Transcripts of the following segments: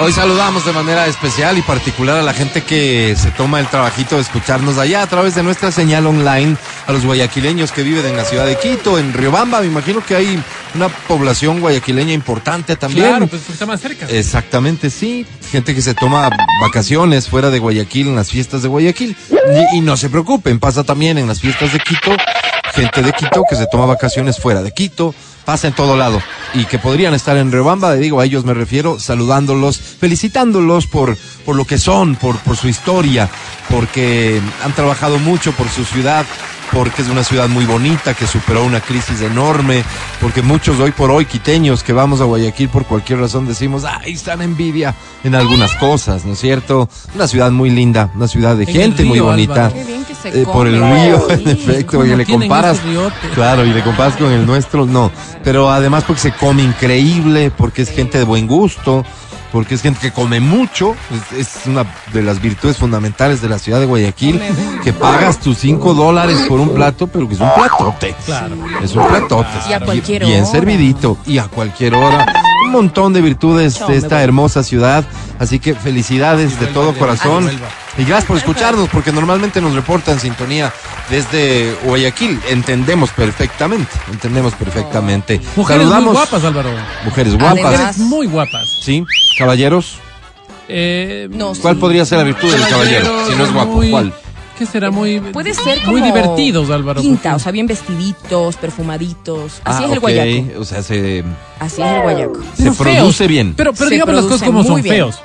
Hoy saludamos de manera especial y particular a la gente que se toma el trabajito de escucharnos allá a través de nuestra señal online, a los guayaquileños que viven en la ciudad de Quito, en Riobamba. Me imagino que hay una población guayaquileña importante también. Claro, pues está más cerca. Exactamente, sí. Gente que se toma vacaciones fuera de Guayaquil en las fiestas de Guayaquil. Y, y no se preocupen, pasa también en las fiestas de Quito. Gente de Quito que se toma vacaciones fuera de Quito. Pasa en todo lado. Y que podrían estar en Riobamba, digo, a ellos me refiero, saludándolos, felicitándolos por, por lo que son, por, por su historia, porque han trabajado mucho por su ciudad, porque es una ciudad muy bonita, que superó una crisis enorme, porque muchos hoy por hoy quiteños que vamos a Guayaquil por cualquier razón decimos, ay, están envidia en algunas cosas, ¿no es cierto? Una ciudad muy linda, una ciudad de En gente muy bonita. Álvaro. Qué bien que se Eh, por el río, en efecto, y ¿Cómo le comparas, claro, y le comparas con el nuestro, no, pero además porque se come increíble, porque es gente de buen gusto, porque es gente que come mucho, es, es una de las virtudes fundamentales de la ciudad de Guayaquil, que pagas tus cinco dólares por un plato, pero que es un platote. Claro. Es un platote. Y a cualquier bien hora. servidito. Y a cualquier hora. Un montón de virtudes de esta hermosa ciudad. Así que felicidades de todo corazón. Y gracias por escucharnos, porque normalmente nos reportan sintonía desde Guayaquil. Entendemos perfectamente. Entendemos perfectamente. Mujeres Saludamos. muy guapas, Álvaro. Mujeres guapas. Además- Mujeres muy guapas. Sí, caballeros. Eh, No, ¿Cuál sí. podría ser la virtud del caballero? Si no es guapo, muy- ¿cuál? ¿Qué será? Muy, Puede ser como muy divertidos, Álvaro. Pinta, o sea, bien vestiditos, perfumaditos. Así Ah, es el guayaco. O sea, se, Así es el guayaco. se Pero produce feos. bien. Pero, pero Se digamos las cosas como son bien. feos.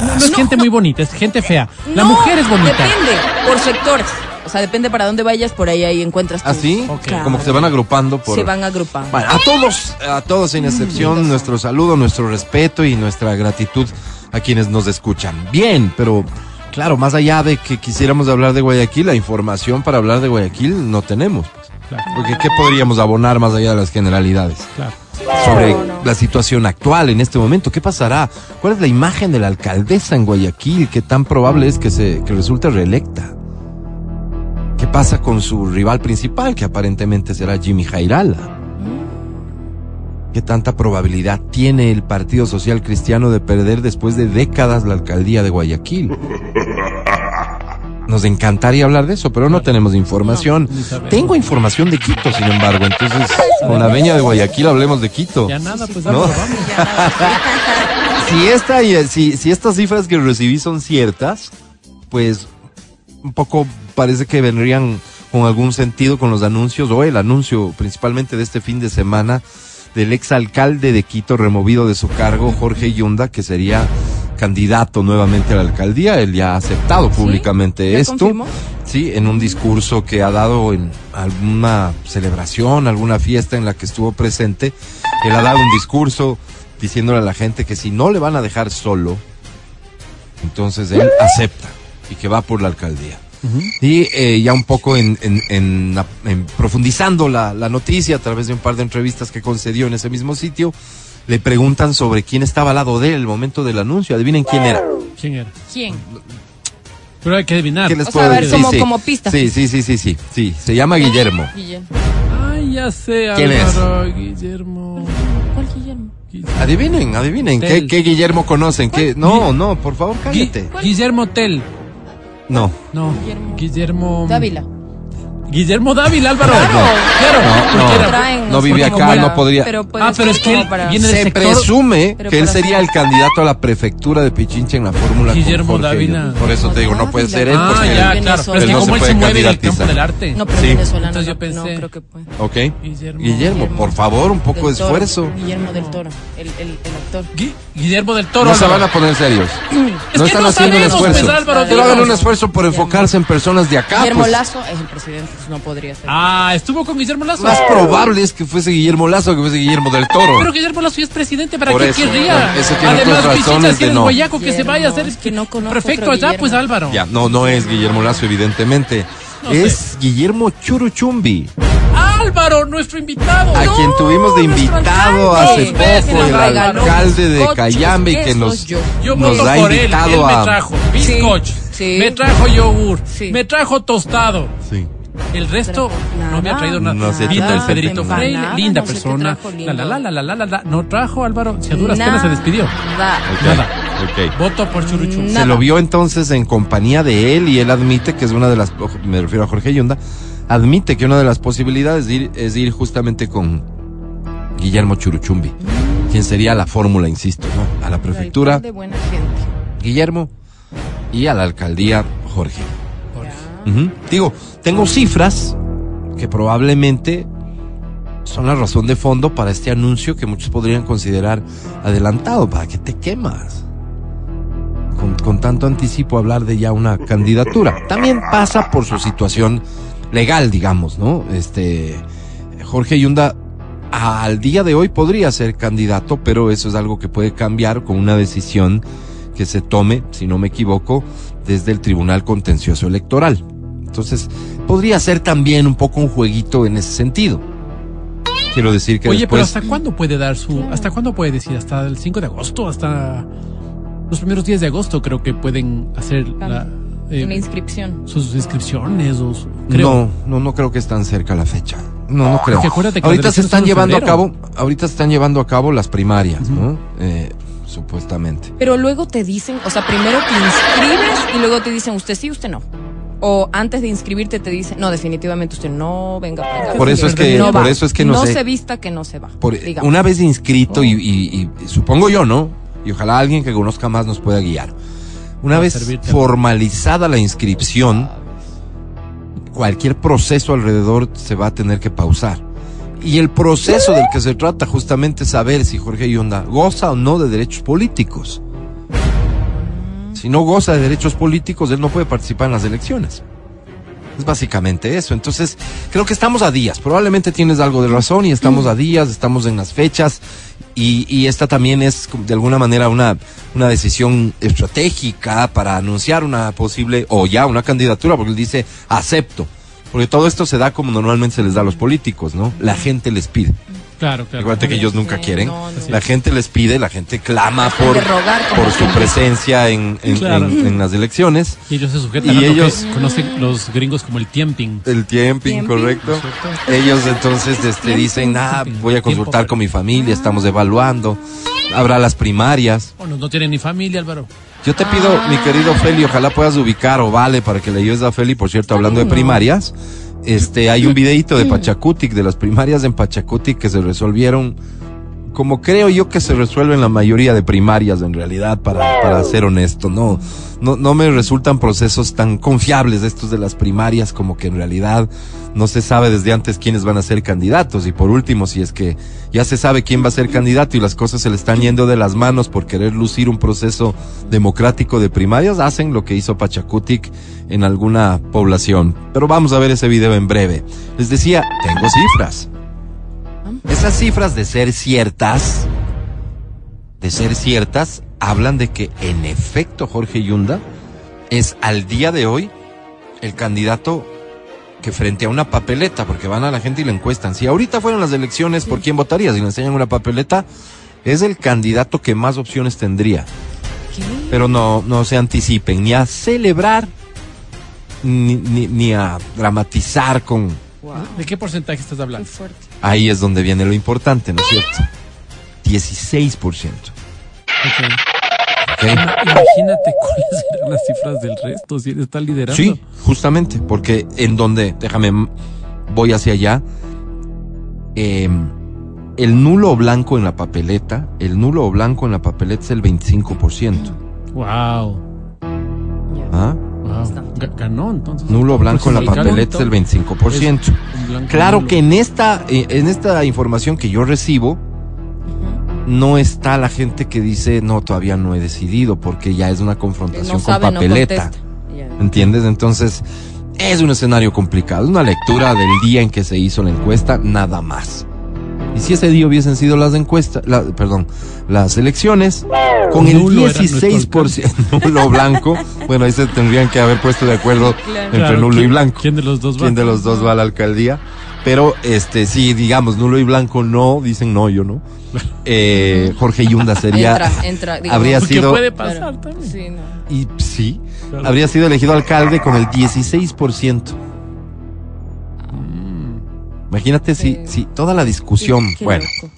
No, no es gente muy bonita, es gente fea. La mujer es bonita. Depende, por sectores. O sea, depende para dónde vayas, por ahí ahí encuentras tus- ¿Así? Ok. Claro. Como que se van agrupando por... Se van agrupando. Bueno, a todos, a todos sin excepción, nuestro saludo, nuestro respeto y nuestra gratitud a quienes nos escuchan. Bien, pero claro, más allá de que quisiéramos hablar de Guayaquil, la información para hablar de Guayaquil no tenemos. pues. Claro, Porque ¿qué podríamos abonar más allá de las generalidades? claro. Sobre No, no. la situación actual en este momento, ¿qué pasará? ¿Cuál es la imagen de la alcaldesa en Guayaquil? ¿Qué tan probable es que se que resulte reelecta? ¿Qué pasa con su rival principal, que aparentemente será Jimmy Jairala? ¿Qué tanta probabilidad tiene el Partido Social Cristiano de perder después de décadas la alcaldía de Guayaquil? Nos encantaría hablar de eso, pero no tenemos información. Tengo información de Quito, sin embargo, entonces con la veña de Guayaquil hablemos de Quito. Ya nada, pues No. Vamos. Si, esta, y- si, si estas cifras que recibí son ciertas, pues un poco parece que vendrían con algún sentido con los anuncios o el anuncio principalmente de este fin de semana del exalcalde de Quito removido de su cargo, Jorge Yunda, que sería candidato nuevamente a la alcaldía. Él ya ha aceptado públicamente ¿Ya esto. confirmó? Sí, en un discurso que ha dado en alguna celebración, alguna fiesta en la que estuvo presente. Él ha dado un discurso diciéndole a la gente que si no le van a dejar solo, entonces él acepta y que va por la alcaldía. Y eh, ya un poco en, en- en- en profundizando la, la noticia a través de un par de entrevistas que concedió en ese mismo sitio, le preguntan sobre quién estaba al lado de él el momento del anuncio. Adivinen quién era. ¿Quién era? ¿Quién? Pero hay que adivinar. ¿Qué les O puedo sea, a ver, decir? como- como pista. Sí, sí, sí, sí, sí, sí. Se llama Guillermo. Guillermo. Ay, ya sé, ¿Quién es? Guillermo. ¿Cuál Guillermo? Guillermo. Adivinen, adivinen. ¿Qué, Guillermo conocen? ¿Qué? No, no, por favor, Gui- cállate. Guillermo Tell. No. No. Guillermo. Guillermo. Dávila. Guillermo Dávila, Álvaro. Claro. Claro. No, no. no vive acá, no podría. Pero puede Ah, pero ser es que él para- viene del Se sector- presume que él sería el candidato a la prefectura de Pichincha en la fórmula. Guillermo Dávila. Por eso te digo, no puede ser él. Ah, porque ya, claro. Pero es que no como él se puede mueve en el campo candidatizar. del arte. No, pero Sí. venezolano. Entonces yo no, pensé- no creo que puede. Ok. Guillermo. Guillermo, por favor, un poco de Del esfuerzo. Guillermo del Toro, el, el, el actor. Gui- Guillermo del Toro. No se van a poner serios. Es No que están haciendo un esfuerzo. pues, Álvaro, Pero hagan un esfuerzo por enfocarse en personas de acá. Guillermo pues. Lazo es el presidente, pues no podría ser. Ah, estuvo con Guillermo Lazo. Más probable es que fuese Guillermo Lazo que fuese Guillermo del Toro. Pero Guillermo Lazo ya es presidente, ¿para Por qué eso, querría? ese tiene Además, razones si eres no. guayaco, que se vaya a hacer es que no conozco prefecto otro allá, pues. Álvaro. Ya, no, no es Guillermo Lazo, evidentemente. No es Guillermo Churuchumbi. Álvaro, nuestro invitado. A No, quien tuvimos de invitado hace poco, el regaló alcalde de Cayambe, y que nos, yo. Yo nos ha por él. Él invitado me trajo bizcocho, Sí. me trajo yogur, Sí. me trajo tostado. Sí. El resto no me ha traído nada. No sé, Vino nada, el Pedrito Freire, linda no sé qué persona. La la la la la la la la. No trajo Álvaro, si a duras penas se despidió. Nada. Nada. Ok. Voto por Churuchu. Nada. Se lo vio entonces en compañía de él y él admite que es una de las, me refiero a Jorge Yunda, admite que una de las posibilidades de ir, es ir justamente con Guillermo Churuchumbi, quien sería la fórmula, insisto, ¿no? A la prefectura, De buena gente. Guillermo, y a la alcaldía, Jorge. Digo, tengo cifras que probablemente son la razón de fondo para este anuncio que muchos podrían considerar adelantado. ¿Para qué te quemas? Con, con tanto anticipo hablar de ya una candidatura. También pasa por su situación legal, digamos, ¿no? Este, Jorge Yunda al día de hoy podría ser candidato, pero eso es algo que puede cambiar con una decisión que se tome, si no me equivoco, desde el Tribunal Contencioso Electoral. Entonces, podría ser también un poco un jueguito en ese sentido. Quiero decir que Oye, pero. ¿hasta cuándo puede dar su... ¿Hasta cuándo puede decir? ¿Hasta el 5 de agosto? ¿Hasta los primeros días de agosto creo que pueden hacer la, eh, Una inscripción. sus inscripciones o su- creo. No, no, no creo que es tan cerca la fecha. No, no creo. Porque acuérdate que ahorita se están llevando a cabo, ahorita se están llevando a cabo las primarias, ¿no? Eh, supuestamente. Pero luego te dicen, o sea, primero te inscribes y luego te dicen usted sí, usted no. O antes de inscribirte te dicen, no, definitivamente usted no venga para acá. Por eso es que- No por va. eso es que no sé. se vista que no se va. Por, una vez inscrito y, y- y supongo yo, ¿no? Y ojalá alguien que conozca más nos pueda guiar. Una Para vez servirte. formalizada la inscripción, cualquier proceso alrededor se va a tener que pausar. Y el proceso del que se trata justamente es saber si Jorge Yonda goza o no de derechos políticos. Si no goza de derechos políticos, él no puede participar en las elecciones. Es básicamente eso. Entonces, creo que estamos a días. Probablemente tienes algo de razón y estamos a días, estamos en las fechas. Y, y esta también es de alguna manera una, una decisión estratégica para anunciar una posible, o ya una candidatura, porque él dice acepto. Porque todo esto se da como normalmente se les da a los políticos, ¿no? La gente les pide. Claro, claro. Acuérdate que ellos nunca Sí, quieren. no, no. La gente les pide, la gente clama por, por su presencia en, en- Claro. en- en las elecciones. Y ellos se sujetan Y a lo ellos- que conocen los gringos como el tiemping. El tiemping, correcto. Ellos entonces este, dicen, ah, voy a consultar con mi familia, estamos evaluando. Habrá las primarias. Bueno, no tienen ni familia, Álvaro. Yo te pido, mi querido Feli, ojalá puedas ubicar o vale para que le ayudes a Feli, por cierto, hablando de no. primarias. Este, hay un videito de Pachacutic, de las primarias en Pachacutic que se resolvieron, como creo yo que se resuelven la mayoría de primarias en realidad, para, para ser honesto. No, no, no me resultan procesos tan confiables estos de las primarias como que en realidad no se sabe desde antes quiénes van a ser candidatos. Y por último, si es que ya se sabe quién va a ser candidato y las cosas se le están yendo de las manos por querer lucir un proceso democrático de primarias, hacen lo que hizo Pachacutic en alguna población. Pero vamos a ver ese video en breve. Les decía, tengo cifras. Esas cifras de ser ciertas, de ser ciertas, hablan de que en efecto Jorge Yunda es al día de hoy el candidato que frente a una papeleta, porque van a la gente y le encuestan, si ahorita fueran las elecciones, ¿por quién votaría? Si le enseñan una papeleta, es el candidato que más opciones tendría. ¿Qué? Pero no, no se anticipen ni a celebrar, ni, ni, ni a dramatizar con... Wow. ¿De qué porcentaje estás Qué hablando? fuerte. Ahí es donde viene lo importante, ¿no es cierto? 16%. Ok. ¿ok? Imagínate cuáles serán las cifras del resto si él está liderando. Sí, justamente, porque en donde, déjame, voy hacia allá, em, el nulo blanco en la papeleta, el nulo blanco en la papeleta es el 25%. Wow. ¿ah? Wow. Bastante. Ga- Ganó entonces. Nulo blanco en la Pues el papeleta es el 25%. Un blanco Claro nulo. que en esta, eh, en esta información que yo recibo, no está la gente que dice, no, todavía no he decidido, porque ya es una confrontación No sabe, con papeleta. ¿Entiendes? Entonces, es un escenario complicado. Es una lectura del día en que se hizo la encuesta, nada más. Y si ese día hubiesen sido las encuestas, la- perdón, las elecciones, con el Nulo era nuestro 16% nulo blanco, bueno, ahí se tendrían que haber puesto de acuerdo Claro. entre Claro, nulo y ¿quién- blanco. ¿Quién de los dos va? ¿Quién de los dos va a la alcaldía? Pero, este, sí, digamos, nulo y blanco no, dicen no, yo no. Eh, Jorge Yunda sería, Entra, entra, digamos. habría sido, puede Claro. pasar también. Sí, no. y sí, Claro. habría sido elegido alcalde con el 16%. Imagínate si, Sí. si toda la discusión, Qué bueno, loco.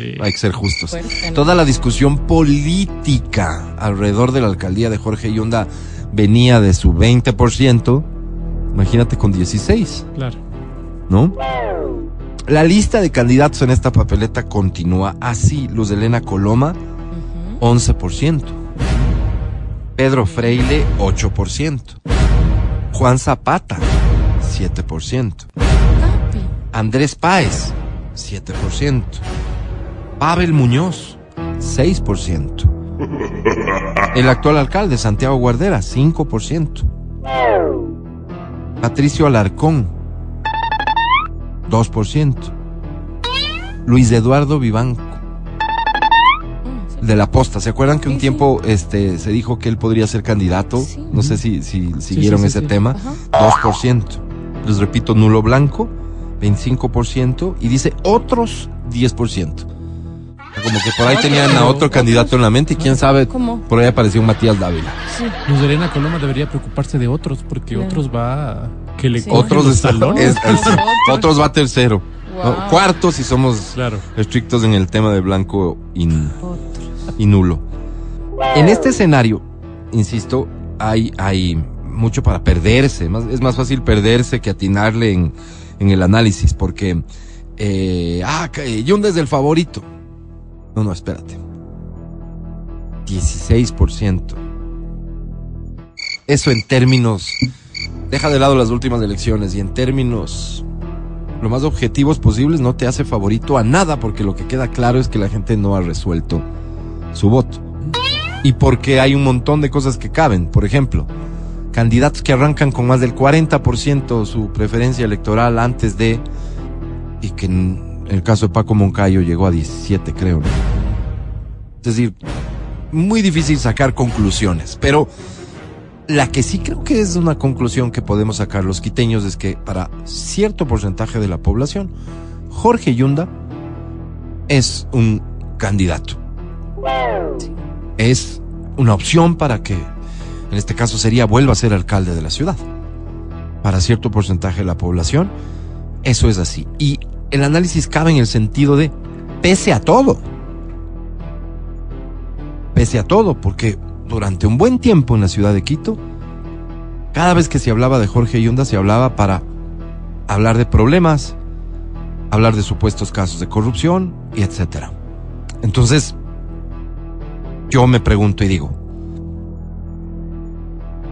Sí. hay que ser justos. ¿no? Toda la discusión política alrededor de la alcaldía de Jorge Yunda venía de su 20%, imagínate con 16, Claro. ¿no? La lista de candidatos en esta papeleta continúa así. Luz Elena Coloma, Ujú. 11%. Pedro Freile, 8%. Juan Zapata, 7%. Capi. Andrés Páez, 7%. Pavel Muñoz, 6%. El actual alcalde, Santiago Guardera, 5%. Patricio Alarcón, 2%. Luis Eduardo Vivanco, de la posta. ¿Se acuerdan que un Sí, sí. tiempo este, se dijo que él podría ser candidato? Sí. No sé si, si siguieron ese tema. Ajá. 2%. Les repito, nulo blanco, 25%. Y dice otros 10%. Como que por ahí tenían a otro candidato en la mente y quién sabe, ¿Cómo? por ahí apareció un Matías Dávila. Sí. Luz Elena Coloma debería preocuparse de otros, porque Claro. otros va que le Sí. Otros, los es- talones. es- es- Otros. otros va tercero. Wow. No, cuarto si somos Claro. estrictos en el tema de blanco y, nulo. En este escenario, insisto, hay, hay mucho para perderse. Más- es más fácil perderse que atinarle en, en el análisis, porque, eh, ah, Yunda es el favorito. No, no, espérate. 16%. Eso en términos, deja de lado las últimas elecciones y en términos lo más objetivos posibles no te hace favorito a nada porque lo que queda claro es que la gente no ha resuelto su voto. Y porque hay un montón de cosas que caben. Por ejemplo, candidatos que arrancan con más del 40% su preferencia electoral antes de... Y que el caso de Paco Moncayo llegó a 17, creo. ¿no? Es decir, muy difícil sacar conclusiones. Pero la que sí creo que es una conclusión que podemos sacar los quiteños es que para cierto porcentaje de la población, Jorge Yunda es un candidato es una opción para que, en este caso sería, vuelva a ser alcalde de la ciudad. Para cierto porcentaje de la población, eso es así. Y el análisis cabe en el sentido de, pese a todo, pese a todo, porque durante un buen tiempo en la ciudad de Quito, cada vez que se hablaba de Jorge Yunda, se hablaba para hablar de problemas, hablar de supuestos casos de corrupción y etcétera. Entonces, yo me pregunto y digo,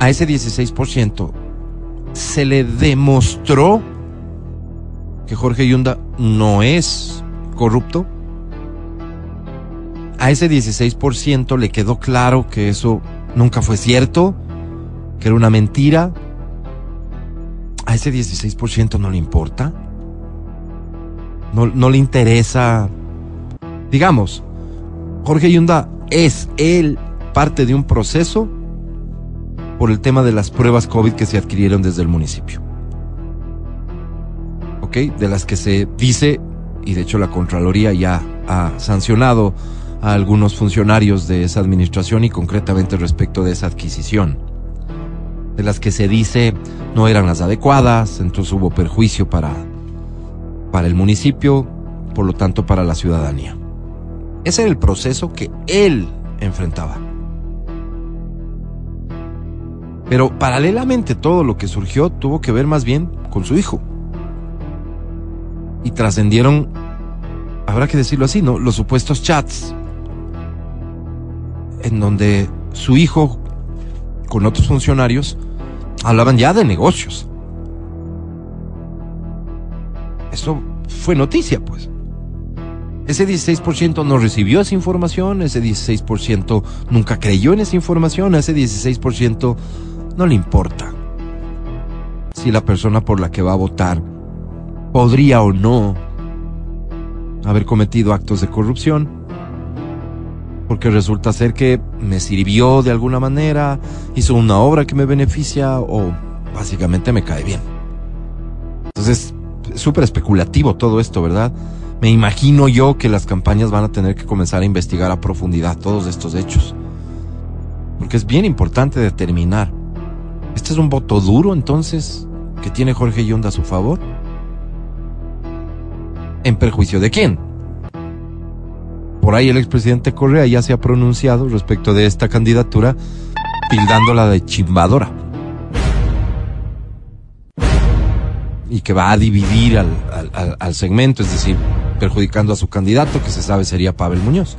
a ese 16% se le demostró que Jorge Yunda no es corrupto. A ese 16% le quedó claro que eso nunca fue cierto, que era una mentira. A ese 16% no le importa. No, no le interesa. Digamos, Jorge Yunda es él parte de un proceso por el tema de las pruebas COVID que se adquirieron desde el municipio. De las que se dice, y de hecho la Contraloría ya ha sancionado a algunos funcionarios de esa administración y concretamente respecto de esa adquisición. De las que se dice no eran las adecuadas, entonces hubo perjuicio para, para el municipio, por lo tanto para la ciudadanía. Ese era el proceso que él enfrentaba. Pero paralelamente todo lo que surgió tuvo que ver más bien con su hijo. Y trascendieron, habrá que decirlo así, ¿no? Los supuestos chats en donde su hijo con otros funcionarios hablaban ya de negocios. Eso fue noticia, pues. Ese 16% no recibió esa información, ese 16% nunca creyó en esa información, ese 16% no le importa si la persona por la que va a votar podría o no haber cometido actos de corrupción, porque resulta ser que me sirvió de alguna manera, hizo una obra que me beneficia o básicamente me cae bien. Entonces, súper especulativo todo esto, ¿verdad? Me imagino yo que las campañas van a tener que comenzar a investigar a profundidad todos estos hechos. Porque es bien importante determinar. ¿Este es un voto duro entonces que tiene Jorge Yunda a su favor? ¿En perjuicio de quién? Por ahí el expresidente Correa ya se ha pronunciado respecto de esta candidatura, tildándola de chimbadora. Y que va a dividir al, al- al- segmento, es decir, perjudicando a su candidato, que se sabe sería Pavel Muñoz.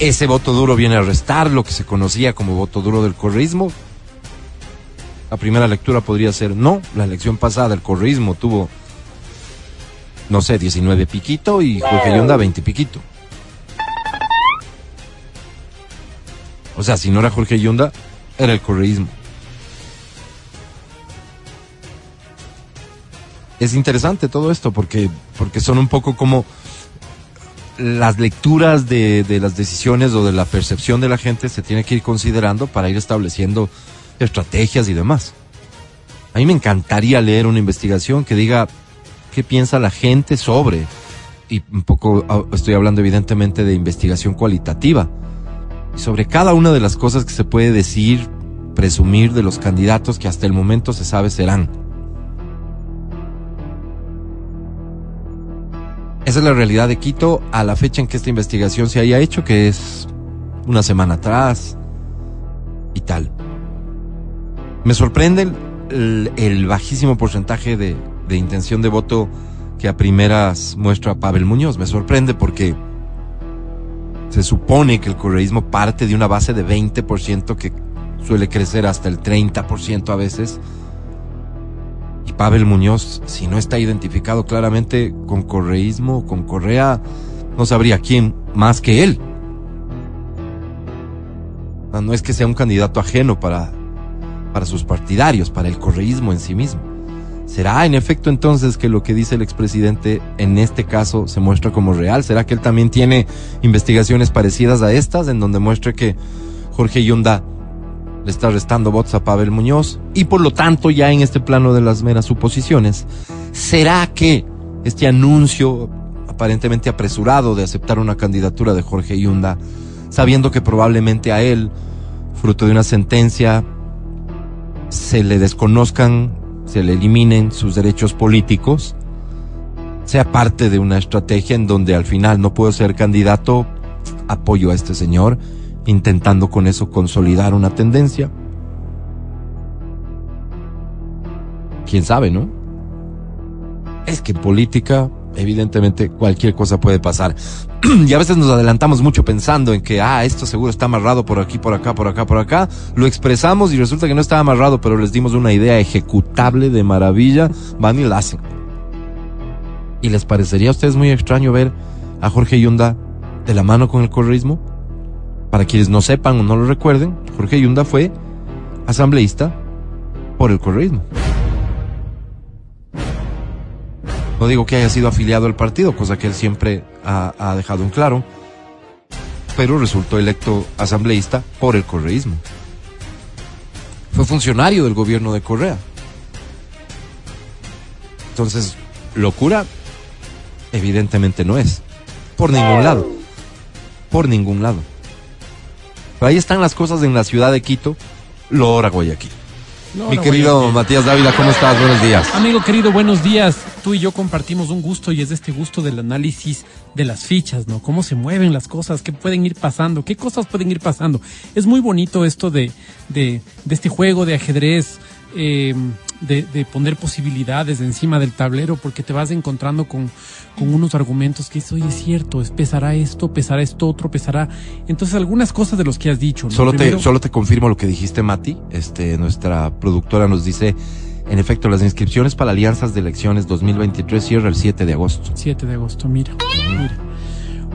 Ese voto duro viene a restar lo que se conocía como voto duro del correísmo. La primera lectura podría ser no, la elección pasada el correísmo tuvo, no sé, 19 piquito y Jorge Yonda 20 piquito. O sea, si no era Jorge Yonda, era el correísmo. Es interesante todo esto porque, porque son un poco como las lecturas de las decisiones o de la percepción de la gente se tiene que ir considerando para ir estableciendo estrategias y demás. A mí me encantaría leer una investigación que diga qué piensa la gente sobre, y un poco ah, estoy hablando evidentemente de investigación cualitativa, sobre cada una de las cosas que se puede decir, presumir de los candidatos que hasta el momento se sabe serán. Esa es la realidad de Quito a la fecha en que esta investigación se haya hecho, que es una semana atrás y tal. Me sorprende el, bajísimo porcentaje de, de intención de voto que a primeras muestra Pavel Muñoz. Me sorprende porque se supone que el correísmo parte de una base de 20% que suele crecer hasta el 30% a veces. Y Pavel Muñoz, si no está identificado claramente con correísmo con Correa, no sabría quién más que él. No es que sea un candidato ajeno para, para sus partidarios, para el correísmo en sí mismo. ¿Será en efecto entonces que lo que dice el expresidente en este caso se muestra como real? ¿Será que él también tiene investigaciones parecidas a estas en donde muestre que Jorge Yunda le está restando votos a Pavel Muñoz y por lo tanto ya en este plano de las meras suposiciones, ¿será que este anuncio aparentemente apresurado de aceptar una candidatura de Jorge Yunda, sabiendo que probablemente a él, fruto de una sentencia, se le desconozcan, se le eliminen sus derechos políticos, sea parte de una estrategia en donde al final no puedo ser candidato, apoyo a este señor, intentando con eso consolidar una tendencia. Quién sabe, ¿no? Es que en política, evidentemente, cualquier cosa puede pasar. y a veces nos adelantamos mucho pensando en que, ah, esto seguro está amarrado por aquí, por acá, por acá, por acá. Lo expresamos y resulta que no está amarrado, pero les dimos una idea ejecutable de maravilla. Van y la hacen. ¿Y les parecería a ustedes muy extraño ver a Jorge Yunda de la mano con el correísmo? Para quienes no sepan o no lo recuerden, Jorge Yunda fue asambleísta por el correísmo. No digo que haya sido afiliado al partido, cosa que él siempre ha, ha dejado en claro, pero resultó electo asambleísta por el correísmo. Fue funcionario del gobierno de Correa. Entonces, locura, evidentemente no es. Por ningún lado. Por ningún lado. Pero ahí están las cosas en la ciudad de Quito, Lora Guayaquil. No, Mi no, querido Guayaquil. Matías Dávila, ¿cómo estás? Buenos días. Amigo querido, buenos días. Tú y yo compartimos un gusto y es este gusto del análisis de las fichas, ¿no? Cómo se mueven las cosas, qué pueden ir pasando, qué cosas pueden ir pasando. Es muy bonito esto de, de, de este juego de ajedrez, eh, de, de poner posibilidades encima del tablero, porque te vas encontrando con, con unos argumentos que es, oye, es cierto, es, pesará esto, pesará esto otro, pesará. Entonces, algunas cosas de los que has dicho. ¿no? Solo te, solo te confirmo lo que dijiste, Mati. Este, nuestra productora nos dice, en efecto, las inscripciones para alianzas de elecciones 2023 cierra el 7 de agosto. 7 de agosto, mira, mira.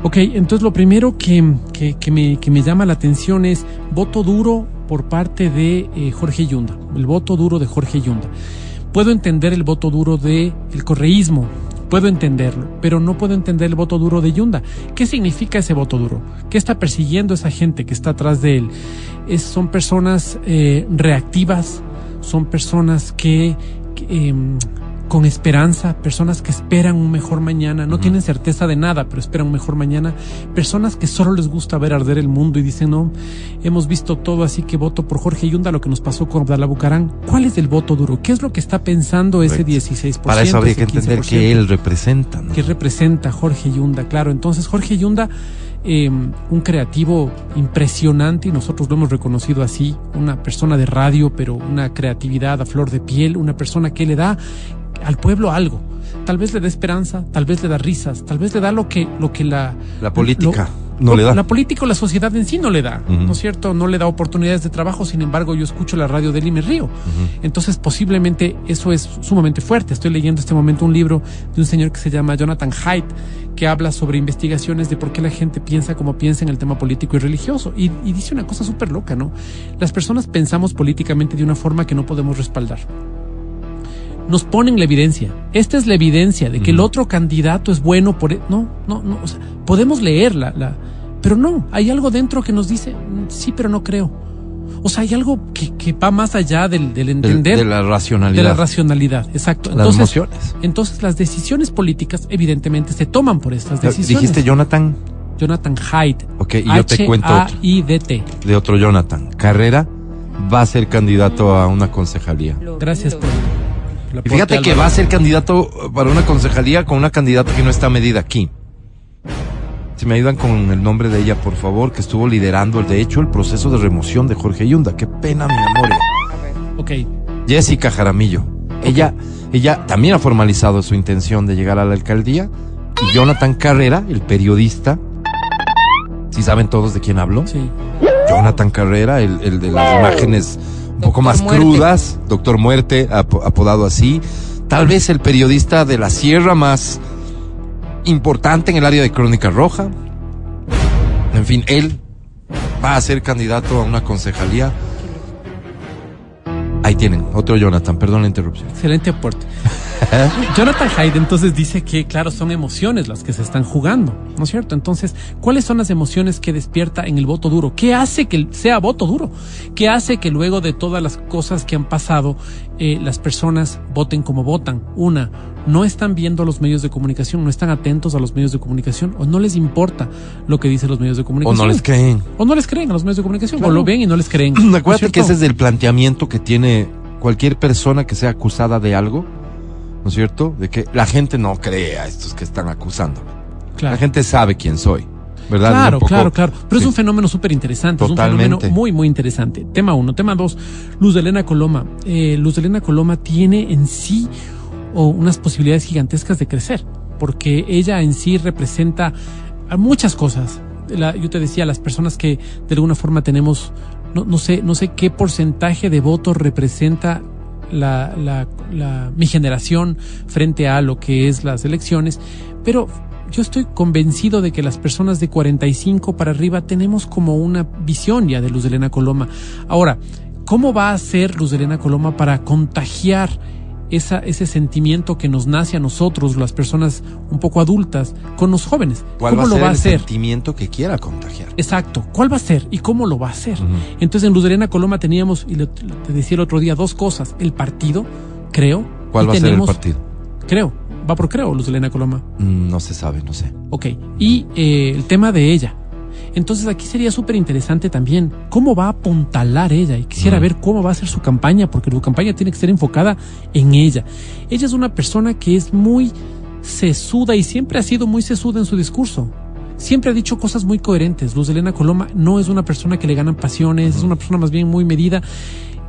Ok, entonces lo primero que, que, me, que me llama la atención es voto duro por parte de eh, Jorge Yunda, el voto duro de Jorge Yunda. Puedo entender el voto duro de el correísmo, puedo entenderlo, pero no puedo entender el voto duro de Yunda. ¿Qué significa ese voto duro? ¿Qué está persiguiendo esa gente que está atrás de él? Son personas eh, reactivas, son personas que que, em, con esperanza, personas que esperan un mejor mañana, no tienen certeza de nada, pero esperan un mejor mañana, personas que solo les gusta ver arder el mundo y dicen, no, hemos visto todo, así que voto por Jorge Yunda, lo que nos pasó con Abdalá Bucarán. ¿Cuál es el voto duro? ¿Qué es lo que está pensando ese Correcto. 16%? Para eso habría que entender 15%? que él representa. ¿no? que representa Jorge Yunda, claro. Entonces, Jorge Yunda, eh, un creativo impresionante, y nosotros lo hemos reconocido así, una persona de radio, pero una creatividad a flor de piel, una persona que le da al pueblo algo. Tal vez le da esperanza, tal vez le da risas, tal vez le da lo que, lo que la... La política lo- no le da. La política o la sociedad en sí no le da. ¿no es cierto? No le da oportunidades de trabajo, sin embargo yo escucho la radio de Lima y Río. Entonces posiblemente eso es sumamente fuerte. Estoy leyendo en este momento un libro de un señor que se llama Jonathan Haidt, que habla sobre investigaciones de por qué la gente piensa como piensa en el tema político y religioso. Y, y dice una cosa súper loca, ¿no? Las personas pensamos políticamente de una forma que no podemos respaldar. Nos ponen la evidencia. Esta es la evidencia de que el otro candidato es bueno por... e- No, no, no. O sea, podemos leerla, la, pero no, hay algo dentro que nos dice, "Mm, sí, pero no creo. O sea, hay algo que, que va más allá del, del De, entender de la racionalidad. de la racionalidad, exacto. Las Entonces, emociones. entonces las decisiones políticas evidentemente se toman por estas decisiones. Dijiste Jonathan. Jonathan Haidt. Ok, y yo te cuento otro. De otro Jonathan. Carrera va a ser candidato a una concejalía. Gracias por Y fíjate que va a ser candidato para una concejalía con una candidata que no está medida aquí. Si me ayudan con el nombre de ella, por favor, que estuvo liderando, de hecho, el proceso de remoción de Jorge Yunda. Qué pena, mi amor. Ok, Jessica Jaramillo. Ella, ella también ha formalizado su intención de llegar a la alcaldía. Y Jonathan Carrera, el periodista. Si saben todos de quién hablo. sí. Jonathan Carrera, el, el de las imágenes un poco más Muerte. crudas, Doctor Muerte, apo- apodado así. Tal vez el periodista de la sierra más importante en el área de Crónica Roja. En fin, él va a ser candidato a una concejalía. Ahí tienen, otro Jonathan, perdón la interrupción. Excelente aporte. Jonathan Haidt entonces dice que, claro, son emociones las que se están jugando, ¿no es cierto? Entonces, ¿cuáles son las emociones que despierta en el voto duro? ¿Qué hace que sea voto duro? ¿Qué hace que luego de todas las cosas que han pasado, eh, las personas voten como votan? Una, no están viendo los medios de comunicación, no están atentos a los medios de comunicación, o no les importa lo que dicen los medios de O comunicación. no les creen. O no les creen a los medios de comunicación, Claro. o lo ven y no les creen. ¿no es Acuérdate que ese es el planteamiento que tiene cualquier persona que sea acusada de algo, ¿no es cierto? De que la gente no cree a estos que están acusando. Claro. La gente sabe quién soy, ¿verdad? Claro, poco- claro, claro. Pero es un fenómeno súper interesante. Es un Totalmente. fenómeno muy, muy interesante. Tema uno. Tema dos. Luz de Elena Coloma. Eh, Luz de Elena Coloma tiene en sí unas posibilidades gigantescas de crecer. Porque ella en sí representa muchas cosas. La- yo te decía, las personas que de alguna forma tenemos, no, no sé, no sé qué porcentaje de votos representa la, la, la- mi generación frente a lo que es las elecciones, pero yo estoy convencido de que las personas de 45 para arriba tenemos como una visión ya de Luz de Elena Coloma. Ahora, ¿cómo va a ser Luz de Elena Coloma para contagiar esa, ese sentimiento que nos nace a nosotros, las personas un poco adultas, con los jóvenes? ¿Cuál ¿Cómo va a lo ser va a el hacer? sentimiento que quiera contagiar? Exacto. ¿Cuál va a ser y cómo lo va a hacer? Entonces en Luz de Elena Coloma teníamos, y lo- te decía el otro día, dos cosas. El partido, creo. ¿Cuál va a ser el tenemos- partido? Creo. Va por creo, Luz de Elena Coloma. Mm, No se sabe, no sé. Ok. Y eh, el tema de ella. Entonces aquí sería súper interesante también cómo va a apuntalar ella y quisiera ver cómo va a ser su campaña porque su campaña tiene que ser enfocada en ella. Ella es una persona que es muy sesuda y siempre ha sido muy sesuda en su discurso. Siempre ha dicho cosas muy coherentes. Luz Elena Coloma no es una persona que le ganan pasiones, es una persona más bien muy medida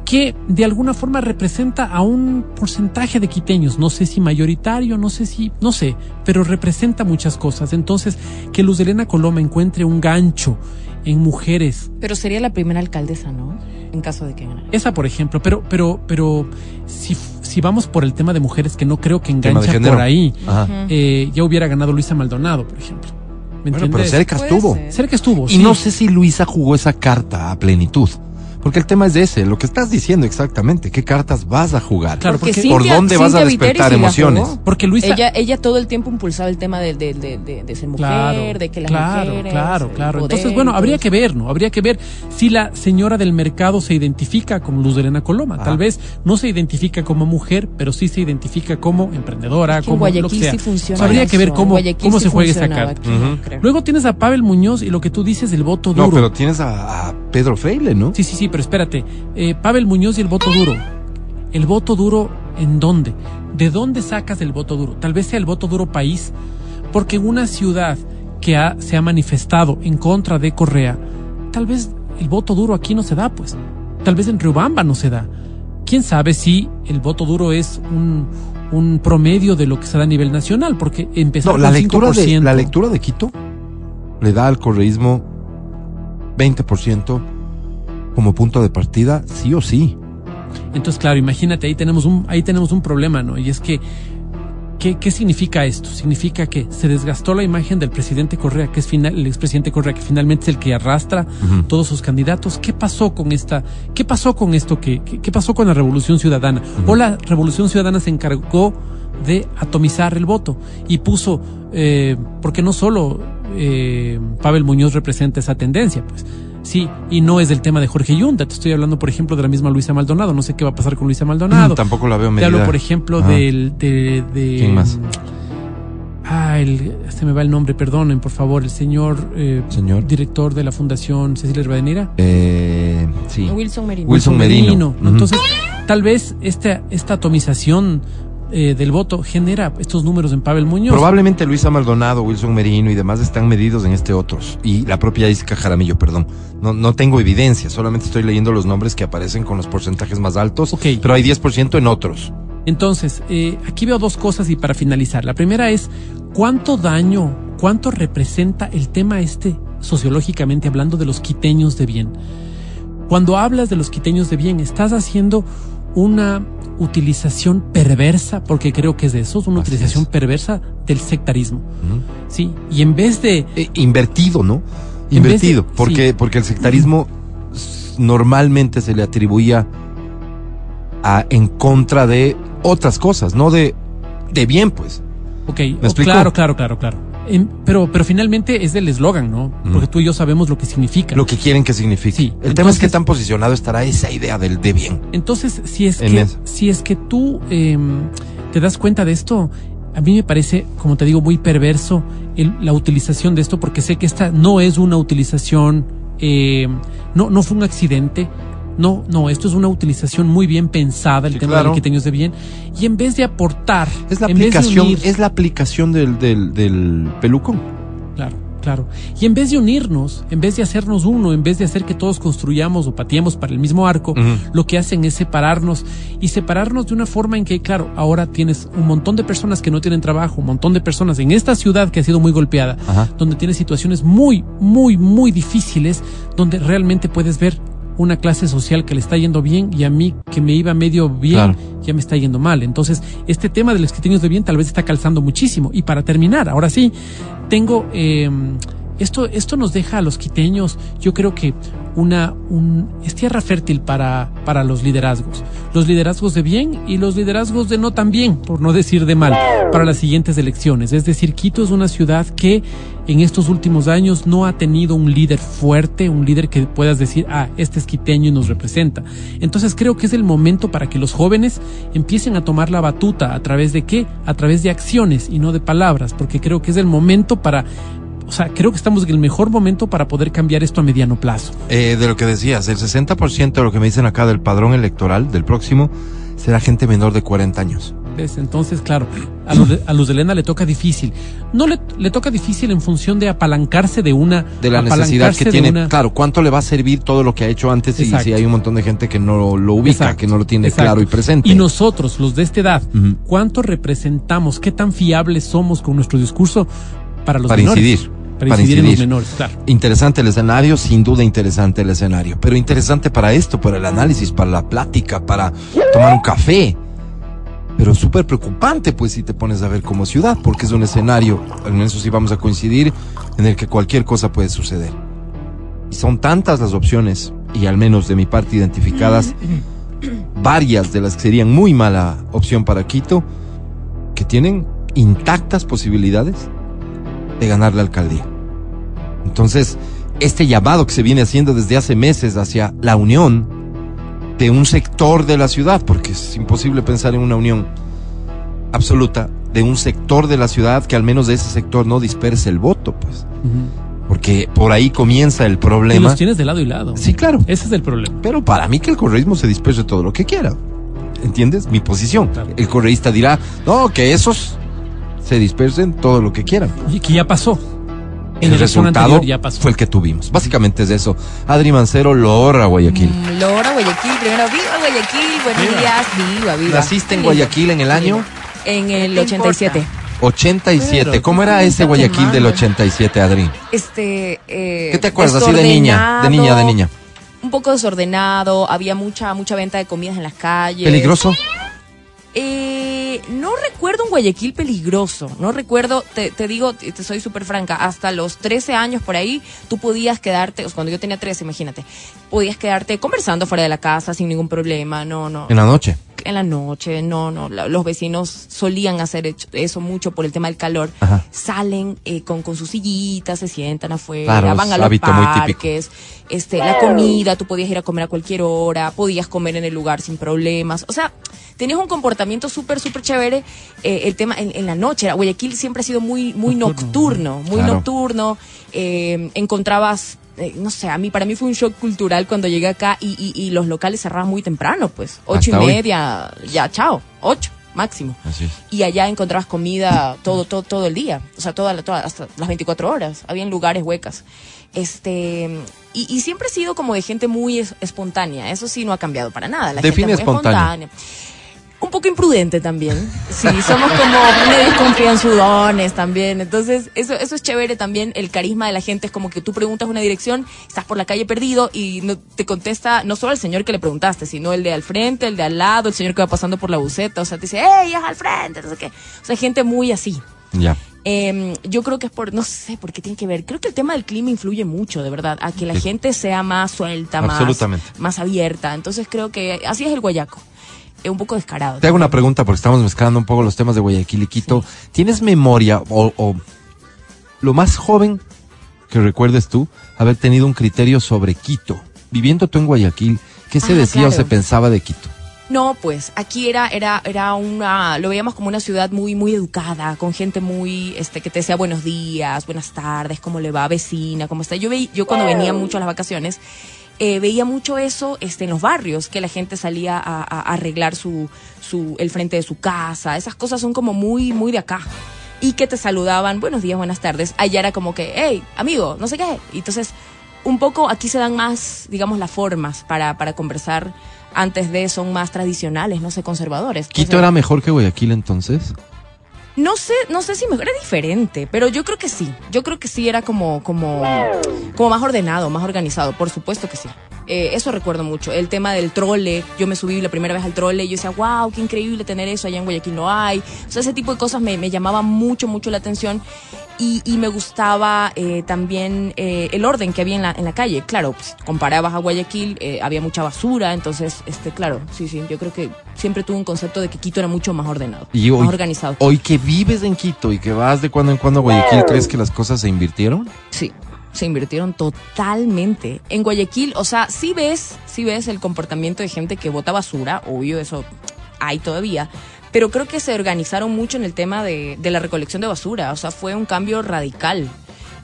que de alguna forma representa a un porcentaje de quiteños, no sé si mayoritario, no sé si, no sé, pero representa muchas cosas. Entonces, que Luz Elena Coloma encuentre un gancho en mujeres, Pero sería la primera alcaldesa, ¿no? En caso de que ganara. esa por ejemplo, pero, pero, pero si, si vamos por el tema de mujeres que no creo que engancha por ahí, Ajá. eh, ya hubiera ganado Luisa Maldonado, por ejemplo. ¿Me Bueno, pero cerca estuvo. ser. Cerca estuvo. Y sí. no sé si Luisa jugó esa carta a plenitud. Porque el tema es ese, lo que estás diciendo exactamente, qué cartas vas a jugar. Claro, porque ¿Por dónde vas a despertar emociones? jugó. Porque Luisa- Ella, ella todo el tiempo impulsaba el tema de, de, de, de, de ser mujer, Claro, de que las claro, mujeres. claro, el claro. poder Entonces, bueno, habría que ver, ¿no? Habría que ver si la señora del mercado se identifica con Luz de Elena Coloma. Ah. Tal vez no se identifica como mujer, pero sí se identifica como emprendedora, Es que en como lo que Guayaquil sea. sí funciona O sea, habría que ver eso, cómo, Guayaquil cómo sí se juega esa carta. aquí no. Luego tienes a Pavel Muñoz y lo que tú dices del voto No, duro. pero tienes a, a Pedro Freile, ¿no? Sí, sí, sí, pero espérate. Eh, Pavel Muñoz y el voto duro. ¿El voto duro en dónde? ¿De dónde sacas el voto duro? Tal vez sea el voto duro país, porque en una ciudad que ha- se ha manifestado en contra de Correa, tal vez el voto duro aquí no se da, pues. Tal vez en Riobamba no se da. ¿Quién sabe si el voto duro es un, un promedio de lo que se da a nivel nacional? Porque empezar No, la lectura, de, 5%, la lectura de Quito le da al correísmo 20% como punto de partida, sí o sí. Entonces, claro, imagínate, ahí tenemos un, ahí tenemos un problema, ¿no? Y es que, ¿qué, qué significa esto? Significa que se desgastó la imagen del presidente Correa, que es final, el expresidente Correa, que finalmente es el que arrastra todos sus candidatos. ¿Qué pasó con esta, qué pasó con esto que, qué, qué pasó con la Revolución Ciudadana? O la Revolución Ciudadana se encargó de atomizar el voto y puso, eh, porque no solo eh, Pavel Muñoz representa esa tendencia, pues. Sí, y no es del tema de Jorge Yunda. Te estoy hablando, por ejemplo, de la misma Luisa Maldonado. No sé qué va a pasar con Luisa Maldonado. Tampoco la veo Te medida. hablo, por ejemplo, Ajá. del, de, de- ¿Quién más? Ah, el, se me va el nombre, perdonen, por favor. El señor, eh, Señor. director de la Fundación Cecilia Rivadeneira. Eh, sí. Wilson Merino. Wilson Merino. Entonces, tal vez esta, esta atomización eh, del voto genera estos números en Pavel Muñoz. Probablemente Luisa Maldonado, Wilson Merino y demás están medidos en este otros. Y la propia Jessica Jaramillo, perdón. No, no tengo evidencia, solamente estoy leyendo los nombres que aparecen con los porcentajes más altos. Pero hay 10% en otros. Entonces, eh, aquí veo dos cosas y para finalizar. La primera es, ¿cuánto daño, cuánto representa el tema este, sociológicamente hablando, de los quiteños de bien? Cuando hablas de los quiteños de bien, estás haciendo una utilización perversa, porque creo que es de eso, es una Así utilización es. perversa del sectarismo. Sí, y en vez de... Eh, invertido, ¿no? De- Invertido, porque, sí. porque el sectarismo normalmente se le atribuía a, en contra de otras cosas, no de, de bien, pues. Ok, ¿Me oh, claro, claro, claro, claro. Pero, pero finalmente es del eslogan, ¿no? Porque tú y yo sabemos lo que significa. Lo que quieren que signifique. Sí, el tema es que tan posicionado estará esa idea del de bien. Entonces, si es En que, eso. si es que tú em, te das cuenta de esto, a mí me parece, como te digo, muy perverso el- la utilización de esto, porque sé que esta no es una utilización, em, no, no fue un accidente. No, no, esto es una utilización muy bien pensada, el Sí, tema claro. de quiteños de bien. Y en vez de aportar, Es la en aplicación, unir- es la aplicación del, del, del pelucón. Claro, claro. Y en vez de unirnos, en vez de hacernos uno, en vez de hacer que todos construyamos o pateemos para el mismo arco, lo que hacen es separarnos y separarnos de una forma en que, claro, ahora tienes un montón de personas que no tienen trabajo, un montón de personas en esta ciudad que ha sido muy golpeada, Ajá. donde tienes situaciones muy, muy, muy difíciles, donde realmente puedes ver una clase social que le está yendo bien y a mí que me iba medio bien Claro. ya me está yendo mal. Entonces, este tema de los quiteños de bien tal vez está calzando muchísimo. Y para terminar, ahora sí, tengo eh, esto, esto nos deja a los quiteños, yo creo que una un, es tierra fértil para, para los liderazgos. Los liderazgos de bien y los liderazgos de no tan bien, por no decir de mal, para las siguientes elecciones. Es decir, Quito es una ciudad que en estos últimos años no ha tenido un líder fuerte, un líder que puedas decir, ah, este es quiteño y nos representa. Entonces creo que es el momento para que los jóvenes empiecen a tomar la batuta. ¿A través de qué? A través de acciones y no de palabras, porque creo que es el momento para... O sea, creo que estamos en el mejor momento para poder cambiar esto a mediano plazo. Eh, de lo que decías, el 60% de lo que me dicen acá del padrón electoral del próximo será gente menor de 40 años. ¿Ves? Entonces, claro, a, Luz de- a Luz de Elena le toca difícil. No le, le toca difícil en función de apalancarse de una... De la necesidad que tiene. una- Claro, ¿cuánto le va a servir todo lo que ha hecho antes? Y si hay un montón de gente que no lo ubica, Exacto, que no lo tiene exacto. claro y presente. Y nosotros, los de esta edad, Ujú. ¿cuánto representamos? ¿Qué tan fiables somos con nuestro discurso para los Para menores? incidir, Para, para incidir, en los incidir. menores, claro. Interesante el escenario, sin duda interesante el escenario, pero interesante para esto, para el análisis, para la plática, para tomar un café. Pero súper preocupante, pues, si te pones a ver como ciudad, porque es un escenario, en eso sí vamos a coincidir, en el que cualquier cosa puede suceder. Y son tantas las opciones y al menos de mi parte identificadas varias de las que serían muy mala opción para Quito, que tienen intactas posibilidades de ganar la alcaldía. Entonces, este llamado que se viene haciendo desde hace meses hacia la unión de un sector de la ciudad, porque es imposible pensar en una unión absoluta de un sector de la ciudad que al menos de ese sector no disperse el voto, pues. Porque por ahí comienza el Y problema. los tienes de lado y lado. Sí, claro. Ese es el problema. Pero para mí que el correísmo se disperse todo lo que quiera. ¿Entiendes? Mi posición. Claro. El correísta dirá, no, que esos se dispersen todo lo que quieran. Y que ya pasó. En el resultado anterior ya pasó. fue el que tuvimos. Básicamente es eso. Adri Mancero, Lora, Guayaquil. Mm, Lora, Guayaquil, primero, viva Guayaquil, buenos Viva. días, viva, viva. ¿Naciste en. Guayaquil en el año? En el ¿Qué 87. 87. Pero, ¿Cómo era ¿qué ese Guayaquil del manda? 87, Adri? Este, eh, ¿Qué te acuerdas así de niña? De niña, de niña. Un poco desordenado, había mucha, mucha venta de comidas en las calles. ¿Peligroso? Eh, no recuerdo un Guayaquil peligroso, no recuerdo, te, digo, te soy súper franca, hasta los 13 años por ahí, tú podías quedarte, cuando yo tenía 13, imagínate, podías quedarte conversando fuera de la casa sin ningún problema, no, no. En la noche. En la noche, no, no, la- los vecinos solían hacer eso mucho por el tema del calor. Ajá. Salen eh, con, con sus sillitas, se sientan afuera, Claro, van a los hábito muy típico. parques, este, la comida, tú podías ir a comer a cualquier hora, podías comer en el lugar sin problemas. O sea, tenías un comportamiento súper, súper chévere. eh, el tema en, en la noche, Guayaquil siempre ha sido muy, muy nocturno, muy Claro. nocturno. eh, encontrabas eh, no sé, a mí, para mí fue un shock cultural cuando llegué acá y, y, y los locales cerraban muy temprano, pues. Ocho Hasta y hoy. media, ya, chao. Ocho, máximo. Así es. Y allá encontrabas comida todo, todo, todo el día. O sea, toda, la- toda, hasta las 24 horas. Habían lugares huecas. Este, y, y siempre he sido como de gente muy es- espontánea. Eso sí no ha cambiado para nada. La Define gente muy espontánea. Un poco imprudente también. Sí, somos como medio confianzudones también. Entonces, eso, eso es chévere también. El carisma de la gente es como que tú preguntas una dirección, estás por la calle perdido y no, te contesta no solo el señor que le preguntaste, sino el de al frente, el de al lado, el señor que va pasando por la buceta. O sea, te dice, ¡Ey, es al frente! No sé qué. O sea, gente muy así. Ya. Eh, yo creo que es por, no sé por qué tiene que ver. Creo que el tema del clima influye mucho, de verdad, a que la Sí. gente sea más suelta, más, más abierta. Entonces creo que así es el guayaco. Es un poco descarado. Te hago una pregunta porque estamos mezclando un poco los temas de Guayaquil y Quito. ¿Tienes memoria o, o lo más joven que recuerdes tú haber tenido un criterio sobre Quito? Viviendo tú en Guayaquil, ¿qué se Ah, decía o se pensaba de Quito? No, pues aquí era, era, era una, lo veíamos como una ciudad muy, muy educada, con gente muy, este, que te decía buenos días, buenas tardes, cómo le va, vecina, cómo está. Yo veía, yo cuando venía mucho a las vacaciones, eh, veía mucho eso, este, en los barrios, que la gente salía a, arreglar su, su, el frente de su casa. Esas cosas son como muy, muy de acá. Y que te saludaban, buenos días, buenas tardes. Allá era como que, hey, amigo, no sé qué. Y entonces, un poco aquí se dan más, digamos, las formas para, para conversar. Antes de son más tradicionales, no sé, conservadores. ¿Quito Entonces, era mejor que Guayaquil entonces? No sé, no sé si mejor, era diferente, pero yo creo que sí. Yo creo que sí era como, como, como más ordenado, más organizado, por supuesto que sí. Eh, eso recuerdo mucho. El tema del trole, yo me subí la primera vez al trole y yo decía, wow, qué increíble tener eso, allá en Guayaquil no hay. O sea, ese tipo de cosas me, me llamaban mucho, mucho la atención y, y me gustaba eh, también eh, el orden que había en la, en la calle. Claro, pues, comparabas a Guayaquil, eh, había mucha basura, entonces, este, claro, sí, sí, yo creo que siempre tuve un concepto de que Quito era mucho más ordenado, Y hoy, más organizado. hoy que vives en Quito y que vas de cuando en cuando a Guayaquil, ¿crees que las cosas se invirtieron? Sí, se invirtieron totalmente. En Guayaquil, o sea, sí ves, sí ves el comportamiento de gente que bota basura, obvio, eso hay todavía. Pero creo que se organizaron mucho en el tema de, de la recolección de basura. O sea, fue un cambio radical.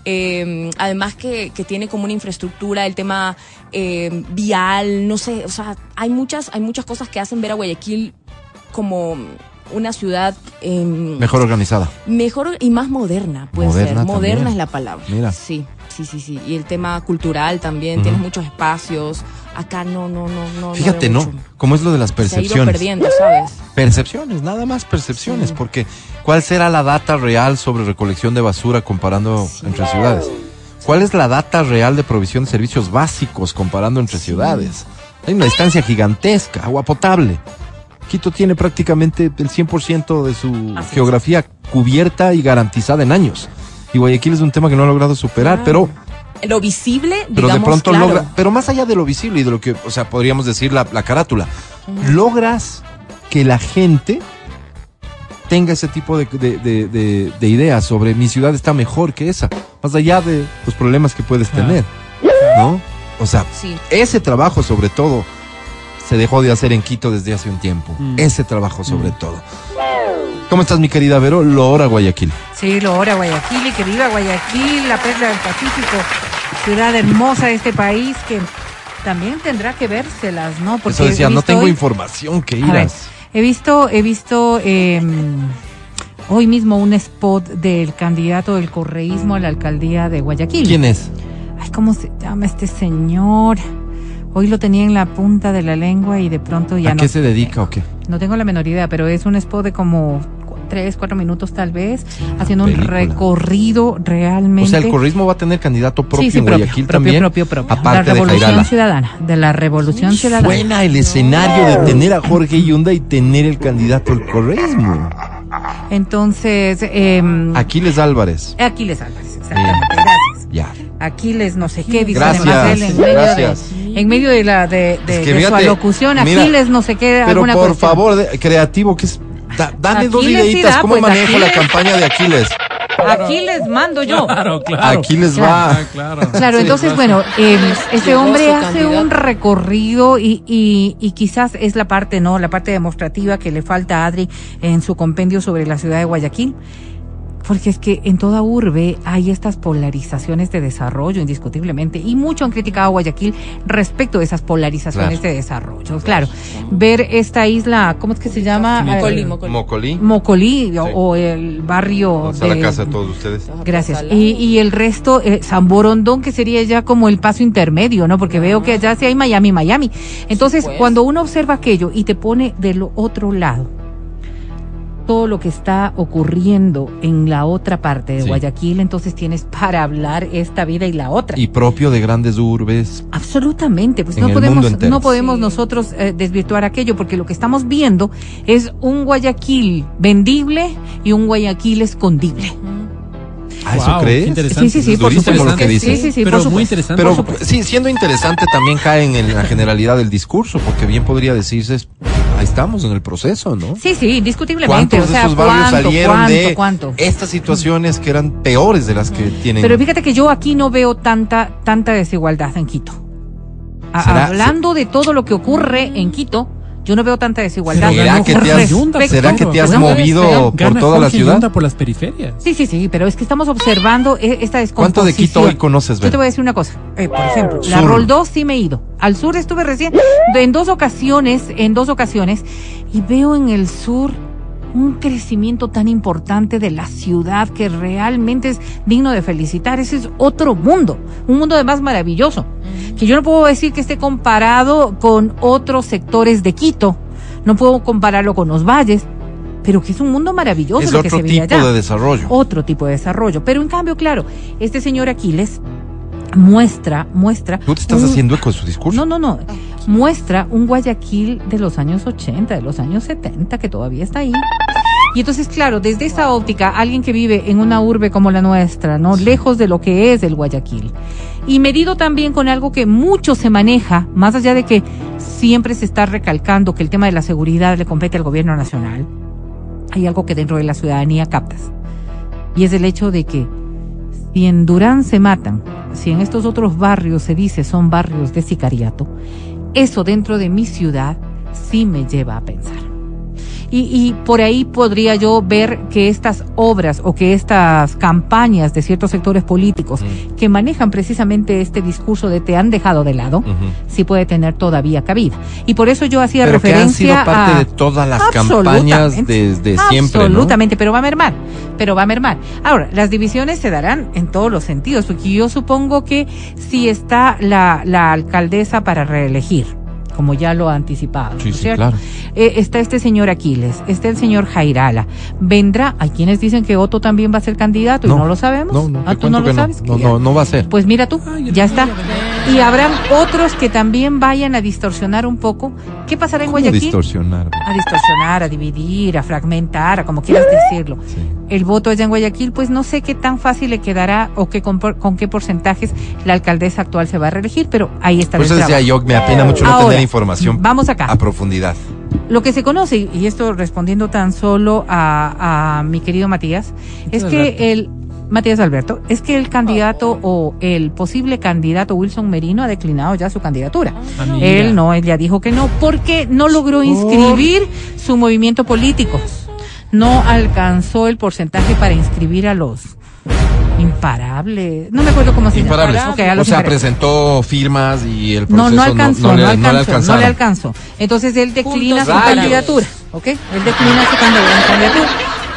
Eh, además que, que tiene como una infraestructura, el tema eh, vial, no sé, o sea, hay muchas, hay muchas cosas que hacen ver a Guayaquil como una ciudad em, Mejor organizada. Mejor y más moderna, puede Moderna ser. Moderna también. es la palabra. Mira. Sí, sí, sí, sí. Y el tema cultural también, tienes muchos espacios. Acá no, no, no, no. Fíjate, ¿no? mucho. ¿Cómo es lo de las Se ha ido percepciones? perdiendo, ¿sabes? Percepciones, nada más percepciones, Sí. porque ¿cuál será la data real sobre recolección de basura comparando entre ciudades? ¿Cuál es la data real de provisión de servicios básicos comparando entre ciudades? Hay una distancia gigantesca, agua potable. Quito tiene prácticamente el 100% de su Así es. geografía cubierta y garantizada en años. Y Guayaquil es un tema que no ha logrado superar, Claro. pero lo visible, pero digamos, de pronto claro. logra, pero más allá de lo visible y de lo que, o sea, podríamos decir la, la carátula, logras que la gente tenga ese tipo de, de- de- de- de ideas sobre mi ciudad está mejor que esa, más allá de los problemas que puedes Claro. tener, ¿no? O sea, Sí. ese trabajo sobre todo se dejó de hacer en Quito desde hace un tiempo, Mm. ese trabajo sobre todo. ¿Cómo estás mi querida Vero? Lora Guayaquil. Sí, lo hora Guayaquil y que viva Guayaquil, la perla del Pacífico, ciudad hermosa de este país que también tendrá que vérselas, ¿no? Eso decía, no tengo hoy- información que A ver, irás. he visto, he visto eh, hoy mismo un spot del candidato del correísmo a la alcaldía de Guayaquil. ¿Quién es? Ay, ¿cómo se llama este señor? Hoy lo tenía en la punta de la lengua y de pronto ya ¿A no. qué se dedica o qué? No tengo la menor idea, pero es un spot de como tres, cuatro minutos tal vez, haciendo un recorrido realmente. O sea, el corrismo va a tener candidato propio sí, sí, en propio, Guayaquil propio, también. propio, propio. Aparte la de revolución Jairala. ciudadana, de la revolución ciudadana. Suena el escenario de tener a Jorge Yunda y tener el candidato al correísmo. Entonces, eh, Aquiles Álvarez. Aquiles Álvarez, exactamente, gracias. Ya. Aquiles no sé qué, dice Gracias, además él en medio, gracias. de, en medio de la de, de- Es que de su alocución, mira, Aquiles no sé qué, Pero alguna por cuestión. favor, de- creativo, que es. Da- dame dos Aquiles sí ideitas. da, ¿Cómo pues, manejo la campaña de Aquiles? Aquiles mando yo. Claro, claro. Aquiles Claro. va. Ah, claro. Claro, Sí, entonces, claro. bueno, eh, este hombre hace un recorrido y, y, y quizás es la parte, ¿no? La parte demostrativa que le falta a Adri en su compendio sobre la ciudad de Guayaquil. Porque es que en toda urbe hay estas polarizaciones de desarrollo, indiscutiblemente, y mucho han criticado a Guayaquil respecto de esas polarizaciones Claro. de desarrollo. Claro, ver esta isla, ¿cómo es que se llama? Mocolí, Eh, Mocolí. Mocolí. Mocolí, o- Sí. o el barrio ¿Dónde está la de- casa de todos ustedes? Gracias. Y, y el resto, eh, San Borondón, que sería ya como el paso intermedio, ¿no? Porque veo que allá sí hay Miami, Miami. Entonces, pues. cuando uno observa aquello y te pone del otro lado, todo lo que está ocurriendo en la otra parte de Sí. Guayaquil, entonces tienes para hablar esta vida y la otra. Y propio de grandes urbes. Absolutamente, pues no podemos, no podemos Sí. nosotros eh, desvirtuar aquello, porque lo que estamos viendo es un Guayaquil vendible y un Guayaquil escondible. ¿Ah, eso Wow, crees? interesante. Sí, sí, sí, Es por durísimo supuesto. lo que dices. Sí, sí, sí, pero por muy interesante. Pero Por sí, siendo interesante también cae en la generalidad del discurso, porque bien podría decirse, estamos en el proceso, ¿no? Sí, sí, indiscutiblemente. ¿Cuántos O sea, de barrios ¿cuánto, salieron cuánto, de cuánto? estas situaciones que eran peores de las que tienen? Pero fíjate que yo aquí no veo tanta, tanta desigualdad en Quito. A- ¿Será- hablando de todo lo que ocurre en Quito, yo no veo tanta desigualdad. ¿Será que te has, ¿será que te has No, movido por Gana toda la ciudad? Por las periferias. Sí, sí, sí, pero es que estamos observando e- esta descomposición. ¿Cuánto de Quito hoy conoces, Yo te voy a decir una cosa. Eh, por ejemplo, la Sur. Roldós sí me he ido. Al sur estuve recién en dos ocasiones, en dos ocasiones, y veo en el sur un crecimiento tan importante de la ciudad que realmente es digno de felicitar. Ese es otro mundo, un mundo además maravilloso, que yo no puedo decir que esté comparado con otros sectores de Quito, no puedo compararlo con los valles, pero que es un mundo maravilloso Es lo que otro se tipo allá de desarrollo. otro tipo de desarrollo. Pero en cambio, claro, este señor Aquiles muestra, muestra. Tú te estás un- haciendo eco de su discurso. No, no, no. Muestra un Guayaquil de los años 80, de los años 70, que todavía está ahí. Y entonces, claro, desde esa óptica, alguien que vive en una urbe como la nuestra, ¿no? Lejos de lo que es el Guayaquil. Y medido también con algo que mucho se maneja, más allá de que siempre se está recalcando que el tema de la seguridad le compete al gobierno nacional. Hay algo que dentro de la ciudadanía captas. Y es el hecho de que si en Durán se matan, si en estos otros barrios se dice son barrios de sicariato, eso dentro de mi ciudad sí me lleva a pensar. Y, y por ahí podría yo ver que estas obras o que estas campañas de ciertos sectores políticos Mm. que manejan precisamente este discurso de te han dejado de lado, Ujú. sí puede tener todavía cabida. Y por eso yo hacía Pero que han referencia sido parte a... de todas las campañas desde siempre, ¿no? Absolutamente, pero va a mermar, pero va a mermar. Ahora, las divisiones se darán en todos los sentidos, porque yo supongo que si está la, la alcaldesa para reelegir, como ya lo ha anticipado, Sí, ¿no sí, cierto? claro. Eh, está este señor Aquiles, está el señor Jairala, vendrá, hay quienes dicen que Otto también va a ser candidato y no lo sabemos. No, no, ah, tú no lo que sabes. no. No, no, no va a ser. Pues mira tú, Ay, ya está. y habrán otros que también vayan a distorsionar un poco. ¿Qué pasará en ¿Cómo Guayaquil? distorsionar? a distorsionar, a dividir, a fragmentar, a como quieras decirlo. Sí. El voto allá en Guayaquil, pues no sé qué tan fácil le quedará o qué con, con qué porcentajes la alcaldesa actual se va a reelegir, pero ahí está Por el eso decía trabajo. yo, me apena mucho no Ahora, tener información vamos acá. a profundidad. Lo que se conoce, y esto respondiendo tan solo a, a mi querido Matías, es que el Matías Alberto, es que el candidato o el posible candidato Wilson Merino ha declinado ya su candidatura. Ah. Él no, él ya dijo que no, porque no logró inscribir su movimiento político. No alcanzó el porcentaje para inscribir a los imparables. No me acuerdo cómo se llama. Imparables. O sea, imparables. presentó firmas y el proceso No, no alcanzó, no, le- alcanzó, le no le alcanzó. Entonces él declina Puntos su rayos. candidatura, ¿ok? Él declina su candid- candidatura.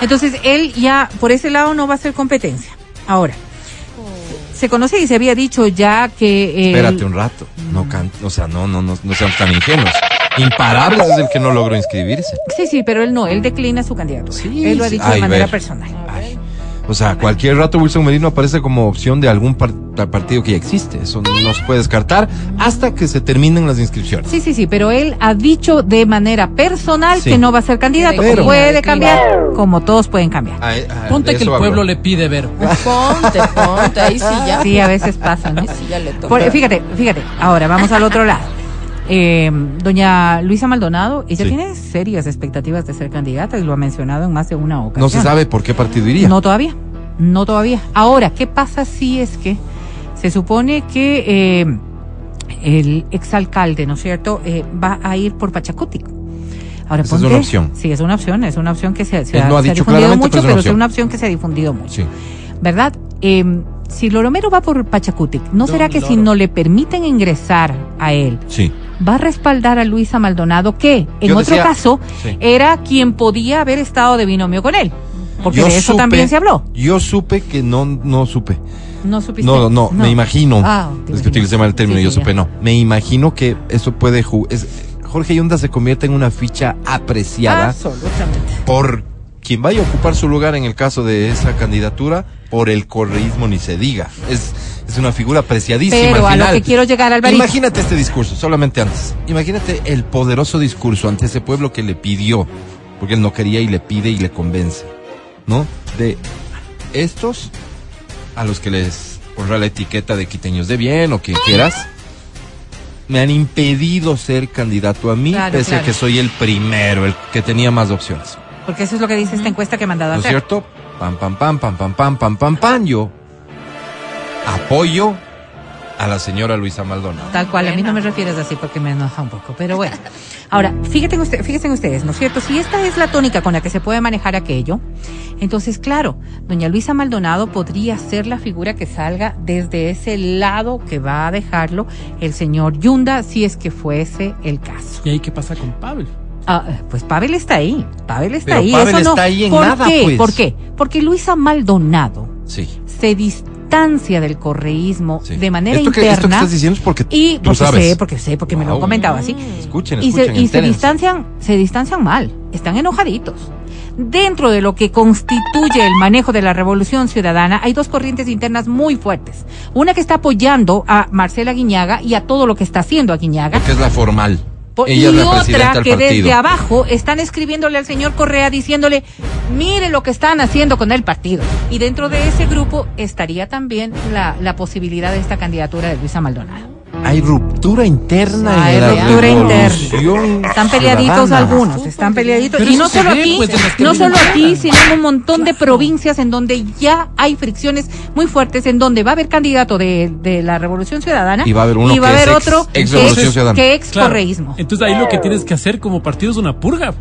Entonces él ya, por ese lado, no va a hacer competencia. Ahora, se conoce y se había dicho ya que... Espérate un rato. No can- o sea, no, no, no, no sean tan ingenuos. Imparables es el que no logró inscribirse. Sí, sí, pero él no, él declina su candidatura. Sí, él lo ha dicho de manera personal. Ay. O sea, cualquier rato Wilson Merino aparece como opción de algún par- partido que ya existe. Eso no se puede descartar hasta que se terminen las inscripciones. Sí, sí, sí, pero él ha dicho de manera personal Sí. que no va a ser candidato. Pero- puede cambiar, como todos pueden cambiar. Ah, Ponte que el pueblo le pide ver. Ponte, ponte, ahí sí ya. Sí, a veces pasa, ¿no? Sí ya le toca. Por- fíjate, fíjate, ahora vamos al otro lado. Eh, doña Luisa Maldonado, ella Sí. tiene serias expectativas de ser candidata y lo ha mencionado en más de una ocasión. No se sabe por qué partido iría. No todavía, no todavía. Ahora, ¿qué pasa si es que se supone que eh, el exalcalde, ¿no es cierto?, eh, va a ir por Pachacuti. Ahora, Esa es una opción. Sí, es una opción, es una opción que se, ha, no ha se ha difundido mucho, pero es una pero es opción. una opción que se ha difundido mucho. Sí. ¿verdad? Eh, si Loromero va por Pachacutic, ¿no Don será que si no le permiten ingresar a él, Sí. Va a respaldar a Luisa Maldonado, que en Yo otro decía- caso sí. era quien podía haber estado de binomio con él? Porque Yo de eso supe- también se habló. Yo supe que no, no supe. No supiste. No, no, me imagino. Ah, es que utilicé mal el término, Sí, yo supe, no. Me imagino que eso puede jugar. Jorge Yunda se convierte en una ficha apreciada Absolutamente. por quien vaya a ocupar su lugar en el caso de esa candidatura, por el correísmo ni se diga. Es, es una figura apreciadísima. Pero al a lo final. que quiero llegar, Alvarito. Imagínate este discurso, solamente antes. Imagínate el poderoso discurso ante ese pueblo que le pidió, porque él no quería y le pide y le convence, ¿no? De estos a los que les honra la etiqueta de quiteños de bien o quien quieras, me han impedido ser candidato a mí, Claro, pese claro. a que soy el primero, el que tenía más opciones. Porque eso es lo que dice esta encuesta que he mandado a ¿No es cierto? Pam, pam, pam, pam, pam, pam, pam, pam, pam. Yo apoyo a la señora Luisa Maldonado. Tal cual, a mí no me refieres así porque me enoja un poco, pero bueno. Ahora, fíjense, usted, fíjense ustedes, ¿no es cierto? Si esta es la tónica con la que se puede manejar aquello, entonces, claro, doña Luisa Maldonado podría ser la figura que salga desde ese lado que va a dejarlo el señor Yunda, si es que fuese el caso. ¿Y ahí qué pasa con Pavel? Ah, pues Pavel está ahí, Pavel está Pero ahí. Pavel eso no- está ahí en ¿Por nada, qué? pues. ¿Por qué? Porque Luisa Maldonado Sí. se distancia del correísmo sí. de manera esto que, interna. Esto que estás diciendo es porque Y tú porque sabes. sé, porque sé, porque me lo han comentado así. Escuchen, Y se, y se distancian, se distancian mal, están enojaditos. Dentro de lo que constituye el manejo de la revolución ciudadana, hay dos corrientes internas muy fuertes. Una que está apoyando a Marcela Guiñaga y a todo lo que está haciendo a Guiñaga. Que es la formal. Y otra que desde abajo están escribiéndole al señor Correa diciéndole, mire lo que están haciendo con el partido. Y dentro de ese grupo estaría también la, la posibilidad de esta candidatura de Luisa Maldonado. Hay ruptura interna en la ruptura interna. Están peleaditos ciudadana. algunos, están peleaditos. Pero Y no se solo ve, aquí, pues, no solo aquí, sino en un montón de provincias en donde ya hay fricciones muy fuertes, en donde va a haber candidato de, de la Revolución Ciudadana Y va a haber uno y va a que haber es ex- otro ex que Ciudadana. que ex Claro. correísmo. Entonces ahí lo que tienes que hacer como partido es una purga.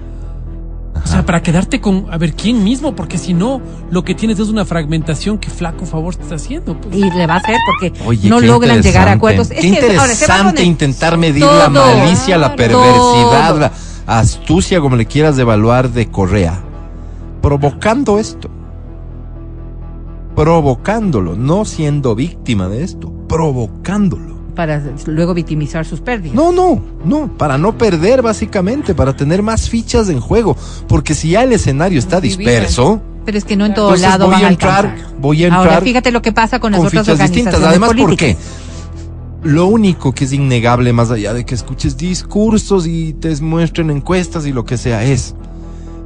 O sea, para quedarte con, a ver, quién mismo, porque si no, lo que tienes es una fragmentación que flaco favor te está haciendo. pues. Y le va a hacer porque Oye, no logran llegar a acuerdos. Qué interesante poner intentar medir todo, la malicia, la perversidad, todo. la astucia, como le quieras evaluar, de Correa. Provocando esto. Provocándolo, no siendo víctima de esto, provocándolo. Para luego victimizar sus pérdidas. No, no, no, para no perder básicamente, para tener más fichas en juego, porque si ya el escenario está disperso, Pero es que no en todo Entonces lado voy van a entrar- alcanzar. voy a Ahora, entrar fíjate lo que pasa con las con otras fichas distintas. organizaciones Además, ¿por qué? lo único que es innegable, más allá de que escuches discursos y te muestren encuestas y lo que sea, es,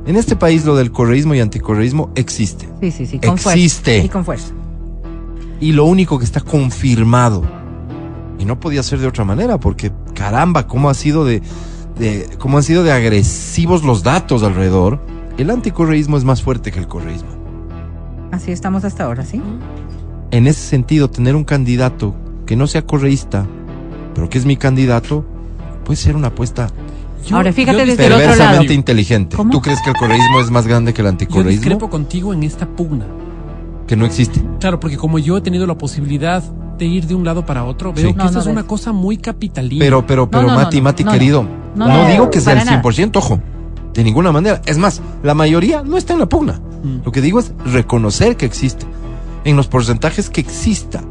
en este país lo del correísmo y anticorreísmo existe. Sí, sí, sí, con Existe. fuerza. Y con fuerza. Y lo único que está confirmado, y no podía ser de otra manera, porque caramba, cómo ha sido de, de cómo han sido de agresivos los datos alrededor, el anticorreísmo es más fuerte que el correísmo. Así estamos hasta ahora, ¿sí? En ese sentido, tener un candidato que no sea correísta, pero que es mi candidato, puede ser una apuesta Yo- Ahora, fíjate yo desde el otro perversamente lado. inteligente. ¿Cómo? ¿Tú crees que el correísmo es más grande que el Yo anticorreísmo? discrepo contigo en esta pugna. Que no existe. Claro, porque como yo he tenido la posibilidad de ir de un lado para otro, veo Sí. que No, esta no es ves. una cosa muy capitalina. Pero, pero, pero, no, no, Mati, no, Mati, no, no. querido, No, no, no, digo que sea el para nada. 100%, ojo, de ninguna manera. Es más, la mayoría no está en la pugna. Mm. Lo que digo es reconocer que existe. En los porcentajes que exista.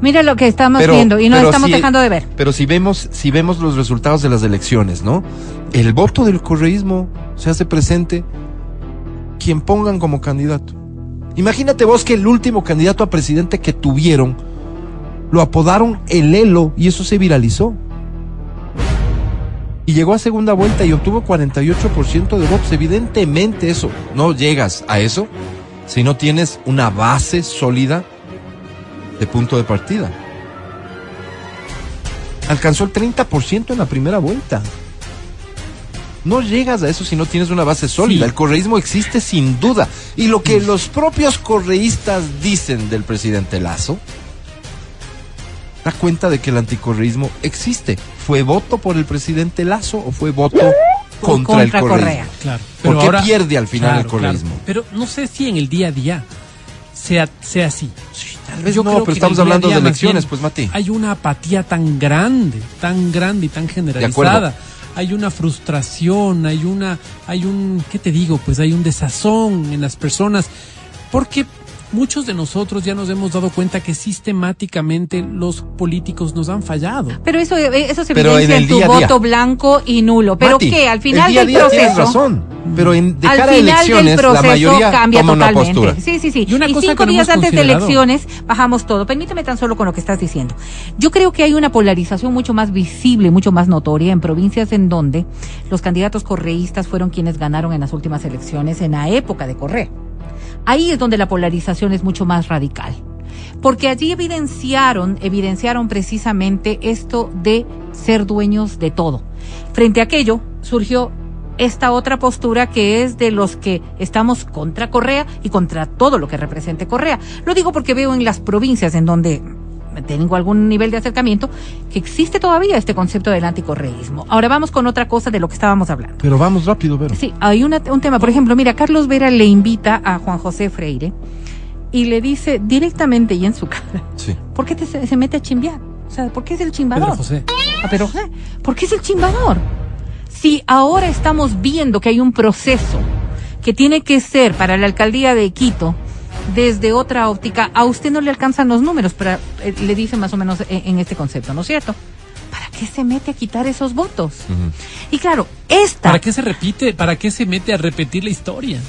Mira lo que estamos Pero- viendo y nos pero estamos si- dejando de ver. Pero si vemos, si vemos los resultados de las elecciones, ¿no? El voto del correísmo se hace presente quien pongan como candidato. Imagínate vos que el último candidato a presidente que tuvieron lo apodaron el Elo y eso se viralizó. Y llegó a segunda vuelta y obtuvo 48% de votos. Evidentemente eso, no llegas a eso si no tienes una base sólida de punto de partida. Alcanzó el 30% en la primera vuelta. No llegas a eso si no tienes una base sólida. Sí. El correísmo existe sin duda. Y lo que los propios correístas dicen del presidente Lazo, da cuenta de que el anticorreísmo existe. ¿Fue voto por el presidente Lazo o fue voto contra, el contra correísmo? Correa. Claro. ¿Por qué pierde al final el correísmo? Pero no sé si en el día a día sea, sea así. Tal vez Yo no, creo pero que el estamos hablando de día, elecciones, bien, pues Mati. Hay una apatía tan grande, tan grande y tan generalizada. Hay una frustración, hay una, hay un, ¿qué te digo? Pues hay un desazón en las personas. Porque muchos de nosotros ya nos hemos dado cuenta que sistemáticamente los políticos nos han fallado. Pero eso, eh, eso se Pero evidencia en, el tu día a día. voto blanco y nulo. Pero Mati, que al final el día del día tienes proceso. razón. Pero en, de al cara a final elecciones, del proceso la mayoría cambia toma una totalmente. postura. Sí, sí, sí. Y una cosa cinco que no días antes de elecciones bajamos todo. Permíteme tan solo con lo que estás diciendo. Yo creo que hay una polarización mucho más visible, mucho más notoria en provincias en donde los candidatos correístas fueron quienes ganaron en las últimas elecciones en la época de Correa. Ahí es donde la polarización es mucho más radical. Porque allí evidenciaron, evidenciaron precisamente esto de ser dueños de todo. Frente a aquello surgió esta otra postura que es de los que estamos contra Correa y contra todo lo que represente Correa. Lo digo porque veo en las provincias en donde tengo algún nivel de acercamiento que existe todavía este concepto del anticorreísmo. Ahora vamos con otra cosa de lo que estábamos hablando. Pero vamos rápido, Vero. Sí, hay una- un tema, por ejemplo, mira, Carlos Vera le invita a Juan José Freire y le dice directamente y en su cara, Sí. ¿por qué te, se, se mete a chimbear? O sea, ¿por qué es el chimbador? Pedro José. Ah, pero, ¿eh? ¿por qué es el chimbador? Si ahora estamos viendo que hay un proceso que tiene que ser para la alcaldía de Quito desde otra óptica, a usted no le alcanzan los números, pero eh, le dice más o menos en, en este concepto, ¿no es cierto? ¿Para qué se mete a quitar esos votos? Y claro, esta... ¿Para qué se repite? ¿Para qué se mete a repetir la historia?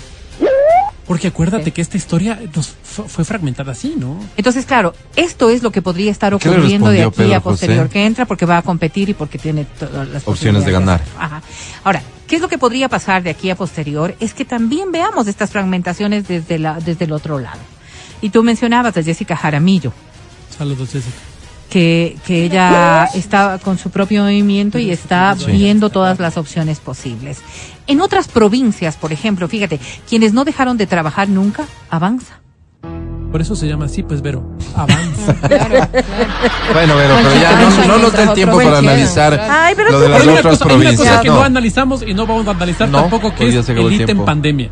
Porque acuérdate Sí. que esta historia nos fu- fue fragmentada así, ¿no? Entonces, claro, esto es lo que podría estar ¿Qué le ocurriendo de aquí a José? posterior, que entra porque va a competir y porque tiene todas las Opciones de ganar. Ajá. Ahora, ¿qué es lo que podría pasar de aquí a posterior? Es que también veamos estas fragmentaciones desde, la, desde el otro lado. Y tú mencionabas a Jessica Jaramillo, Saludos, Jessica. Que, que ella está con su propio movimiento y está Sí. viendo todas las opciones posibles. En otras provincias, por ejemplo, fíjate, quienes no dejaron de trabajar nunca, avanza. Por eso se llama así, pues, Vero. Avanza. Claro, claro. Bueno, Vero, pero ya no, no nos da el tiempo para analizar Ay, pero lo de las Hay una otras cosa, hay una provincias. cosa que no. No. analizamos y no vamos a analizar No, tampoco, que es el tiempo. pandemia.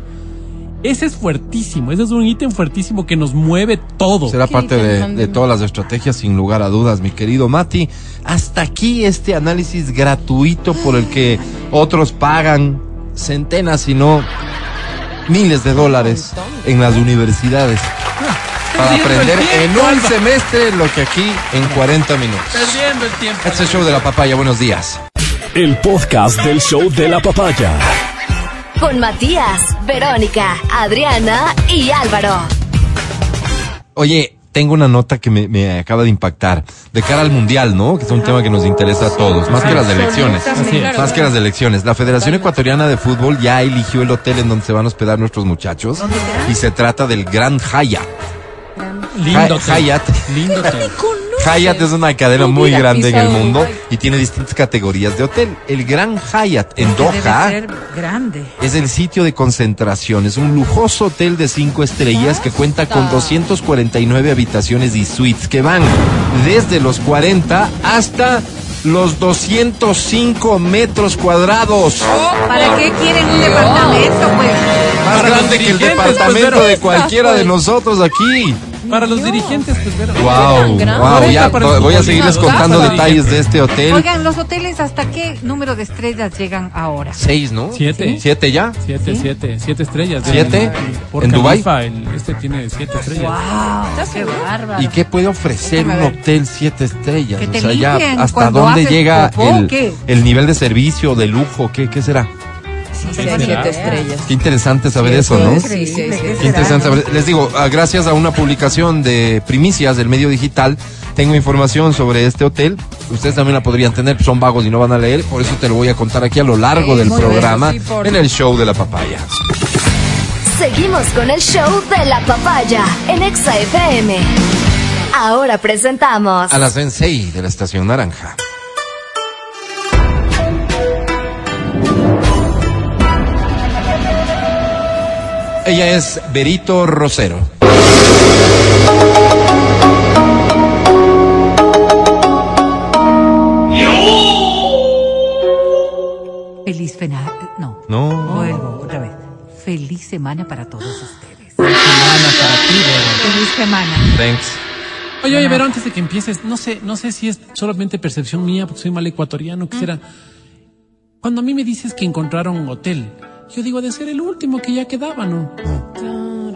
Ese es fuertísimo, ese es un ítem fuertísimo que nos mueve todo. Será ¿Qué parte de, todas las estrategias, sin lugar a dudas, mi querido Mati. Hasta aquí este análisis gratuito por el que otros pagan centenas, si no miles de dólares en las universidades para aprender en un Alba. semestre lo que aquí en 40 minutos. Perdiendo el tiempo. Este es el show de la papaya. Buenos días. El podcast del show de la papaya. Con Matías, Verónica, Adriana y Álvaro. Oye, tengo una nota que me, me acaba de impactar. De cara al mundial, ¿no? Que es un tema que nos interesa a todos, más que las elecciones. Más que las elecciones. La Federación Ecuatoriana de Fútbol ya eligió el hotel en donde se van a hospedar nuestros muchachos. Y se trata del Gran Hyatt. Lindo. Hyatt. Lindo. Hyatt es una cadena muy grande en el mundo y tiene distintas categorías de hotel. El Gran Hyatt en Doha grande. es el sitio de concentración. Es un lujoso hotel de cinco estrellas que cuenta con 249 habitaciones y suites que van desde los 40 hasta los 205 metros cuadrados. ¿Para qué quieren un departamento, pues? Más grande que el pues, departamento de cualquiera de nosotros aquí. Para los dirigentes, pues, pero. Wow, wow, ya voy a seguirles contando detalles de este hotel. Oigan, los hoteles, ¿hasta qué número de estrellas llegan ahora? Seis, ¿no? Siete. Siete ya. Siete, siete, siete estrellas. ¿Siete? Por ¿En Dubái? El- este tiene siete estrellas. ¡Wow! ¡Qué bárbaro! ¿Y qué puede ofrecer un ver. hotel siete estrellas? Que te o sea, ya hasta dónde llega popó, el, el nivel de servicio, de lujo, ¿qué, qué será? Siete estrellas. Qué interesante saber Sí, eso, ¿no? Sí, sí, sí. ¿Qué interesante saber. Les digo, ah, gracias a una publicación de primicias del medio digital, tengo información sobre este hotel. Ustedes también la podrían tener, son vagos y no van a leer, por eso te lo voy a contar aquí a lo largo del bien, programa sí, por- en el show de la papaya. Seguimos con el show de la papaya en Exa FM. Ahora presentamos A la Sensei de la Estación Naranja. Ella es Berito Rosero. Feliz semana. No. No. Vuelvo otra vez. Feliz semana para todos ustedes. Semana para ti, Vero. Feliz semana. Thanks. Oye, oye, Vero, antes de que empieces, no sé, no sé si es solamente percepción mía, porque soy mal ecuatoriano, quisiera. Cuando a mí me dices que encontraron un hotel, yo digo de ser el último que ya quedaba, ¿no?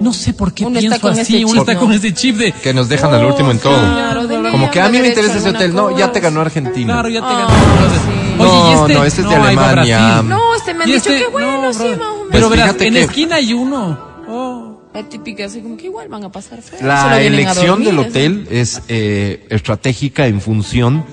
No sé por qué Uno está pienso con así, ese uno chip, está ¿no? con ese chip de. Que nos dejan al último en todo. Claro, dele Como que a mí me derecho interesa ese alguna hotel. No, ya te ganó Argentina. Claro, ya te Ah, ganó. Oye, No, y este. no, este es de ahí va Alemania. Brasil. No, este me han Y dicho este- que bueno, no, sí, brother. más o menos. Pero Pues verás, fíjate en que- esquina hay uno. Oh. La típica, así como que igual van a pasar feo. La solo vienen a elección del hotel es eh, estratégica en función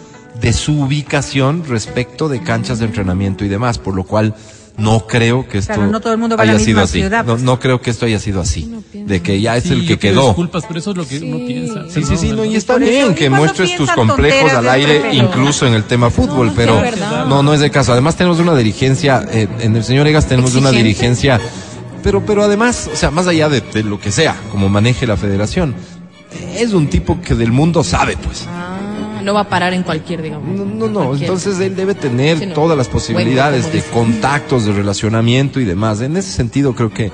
de su ubicación respecto de canchas de entrenamiento y demás, por lo cual no creo que esto Claro, no todo el mundo va a haya sido así. ciudad, No, pues. no creo que esto haya sido así, de que ya es Sí, el que quedó. Disculpas, pero eso es lo que uno piensa. Sí, sí, sí, no, y está bien que muestres tus complejos al aire, incluso en el tema fútbol, pero es verdad. no, no es de caso. Además tenemos una dirigencia, eh, en el señor Egas tenemos una dirigencia, pero, pero además, o sea, más allá de, de lo que sea, como maneje la federación, es un tipo que del mundo sabe, pues. Ah, no va a parar en cualquier, digamos. No, no, no. Cualquier. Entonces él debe tener Sí, no. todas las posibilidades Bueno, de dice. contactos, de relacionamiento y demás. En ese sentido, creo que